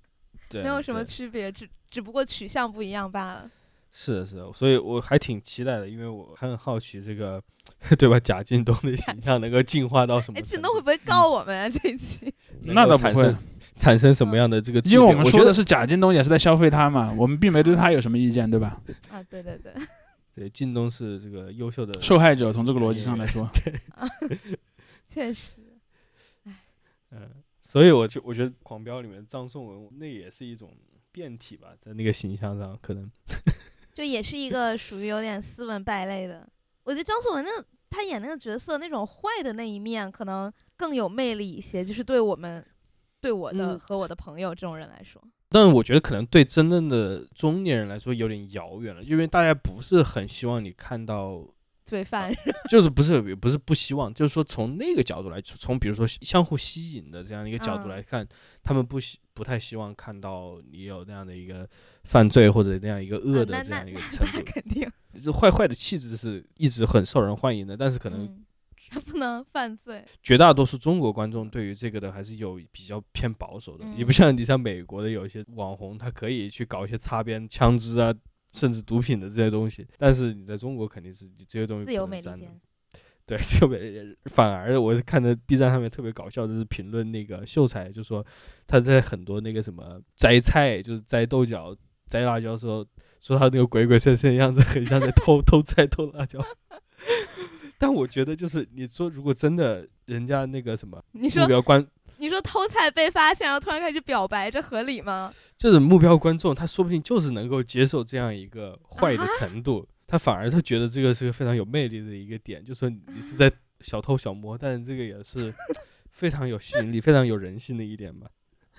对，没有什么区别，只只不过取向不一样罢了。是的，是的，所以我还挺期待的，因为我很好奇这个，对吧？贾进东的形象能够进化到什么哎，程度？靳东会不会告我们啊？这一期那倒不会够产生，什么样的这个因为我们说的是贾京东也是在消费他嘛，我们并没对他有什么意见，对吧？啊，对对对，对京东是这个优秀的受害者从这个逻辑上来说，对 确实。嗯，所以我就我觉得《狂飙》里面张颂文那也是一种变体吧，在那个形象上可能就也是一个属于有点斯文败类的。我觉得张颂文那他演那个角色那种坏的那一面，可能更有魅力一些，就是对我们、对我的嗯。和我的朋友这种人来说，但是我觉得可能对真正的中年人来说有点遥远了，因为大家不是很希望你看到，罪犯 就是不是也不是不希望，就是说从那个角度来，从比如说相互吸引的这样一个角度嗯。来看，他们不希不太希望看到你有那样的一个犯罪或者那样一个恶的这样一个那程那度。肯定，这 坏坏的气质是一直很受人欢迎的，但是可能嗯，他不能犯罪，绝大多数中国观众对于这个的还是有比较偏保守的。你不嗯像你像美国的有一些网红，他可以去搞一些擦边、枪支啊，甚至毒品的这些东西，但是你在中国肯定是你这些东西自由不能沾的。美利坚。对，特别反而我是看的 B 站上面特别搞笑，就是评论那个秀才，就说他在很多那个什么摘菜，就是摘豆角、摘辣椒的时候，说他那个鬼鬼祟祟的样子，很像在偷 偷菜、偷辣椒。但我觉得，就是你说，如果真的人家那个什么目你说标观，你说偷菜被发现，然后突然开始表白，这合理吗？就是目标观众，他说不定就是能够接受这样一个坏的啊程度，他反而他觉得这个是个非常有魅力的一个点，就说你是在小偷小摸，但是这个也是非常有吸引力、非常有人性的一点吧。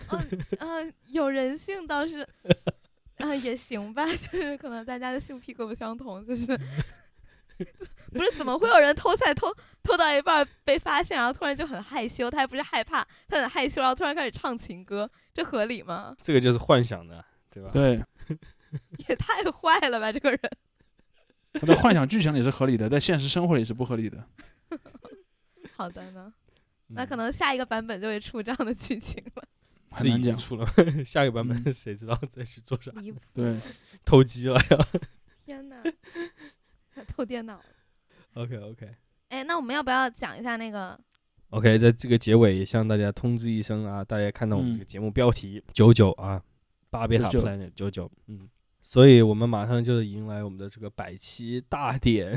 嗯、有人性倒是，啊、也行吧，就是可能大家的性癖各不相同，就是 不是怎么会有人偷菜偷偷到一半被发现，然后突然就很害羞，他还不是害怕，他很害羞，然后突然开始唱情歌，这合理吗？这个就是幻想的，对吧？对，也太坏了吧，这个人。他的幻想剧情里是合理的，在现实生活里是不合理的。好的呢，那嗯可能下一个版本就会出这样的剧情了，这已。经出了，下一个版本嗯谁知道再去做啥？对，偷鸡了呀天呐，还偷电脑。？OK OK 哎，那我们要不要讲一下那个？OK，在这个结尾也向大家通知一声啊，大家看到我们嗯这个节目标题九九啊，巴别塔99 Planet 九九，嗯，所以我们马上就迎来我们的这个百期大典。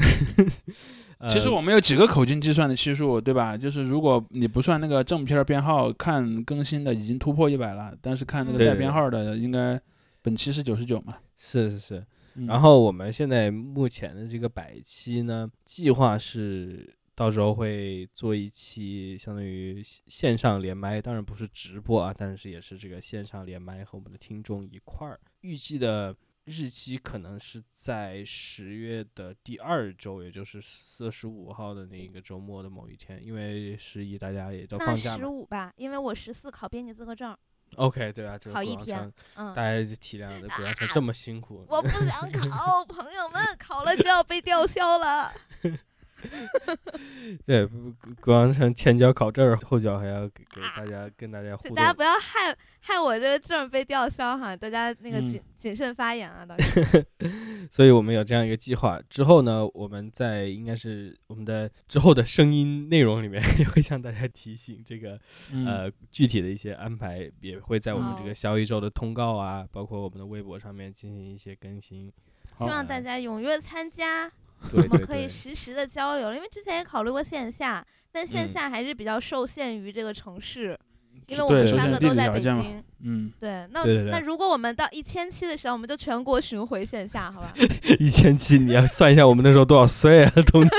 其实呃我们有几个口径计算的期数，对吧？就是如果你不算那个正片儿编号，看更新的已经突破一百了，但是看那个带编号的，应该本期是九十九嘛。是是是，嗯然后我们现在目前的这个百期呢，计划是到时候会做一期相当于线线上连麦，当然不是直播啊，但是也是这个线上连麦和我们的听众一块儿。预计的日期可能是在十月的第二周，也就是四十五号的那个周末的某一天，因为十一大家也都放假了。十五吧，因为我十四考编辑资格证。OK，对啊，这个好一天古阳城嗯大，家就体谅的古阳城这么辛苦，我不想 考，朋友们，考了就要被吊销了。对，不不古阳城前脚考证儿，后脚还要给给大家跟大家互动大。家不要害害我这个证被吊销哈，大家那个嗯谨、谨慎发言啊，到时候。所以我们有这样一个计划。之后呢，我们在应该是我们的之后的声音内容里面也会向大家提醒这个、嗯呃具体的一些安排，也会在我们这个小宇宙的通告啊，包括我们的微博上面进行一些更新。希望大家踊跃参加，我们可以实时的交流。因为之前也考虑过线下，但线嗯下还是比较受限于这个城市，因为我对们三个都在北京。嗯，对，那对对对那如果我们到一千期的时候，我们就全国巡回线下，好吧？一千期你要算一下我们那时候多少岁啊，同志？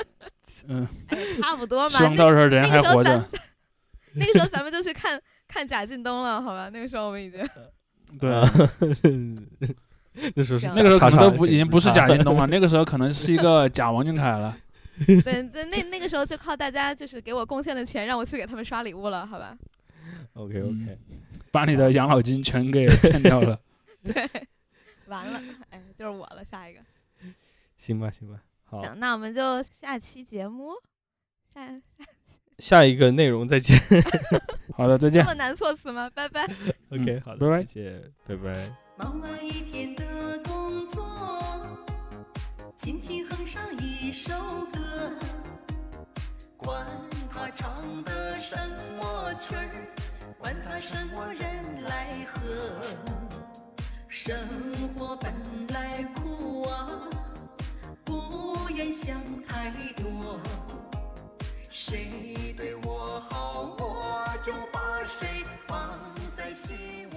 嗯，哎差不多嘛。希望那到时候人那还活个时候咱着。那个时候咱们就去看看贾进东了，好吧？那个时候我们已经 对，啊那时候是那个时候可能都不已经不是贾进东了，那个时候可能是一个贾王俊凯了。对 对，那那个时候就靠大家就是给我贡献的钱，让我去给他们刷礼物了，好吧？OK OK，嗯把你的养老金全给骗掉了。对，完了，哎，就是我了，下一个。行吧行吧，好，行，那我们就下期节目，下下下一个内容再见。好的，再见这。么难措辞吗？拜拜。OK，好的，拜拜谢谢，拜拜。忙完一天的工作，轻轻哼上一首歌，管他唱的什么曲儿，管他什么人来和。生活本来苦啊，不愿想太多。谁对我好，我就把谁放在心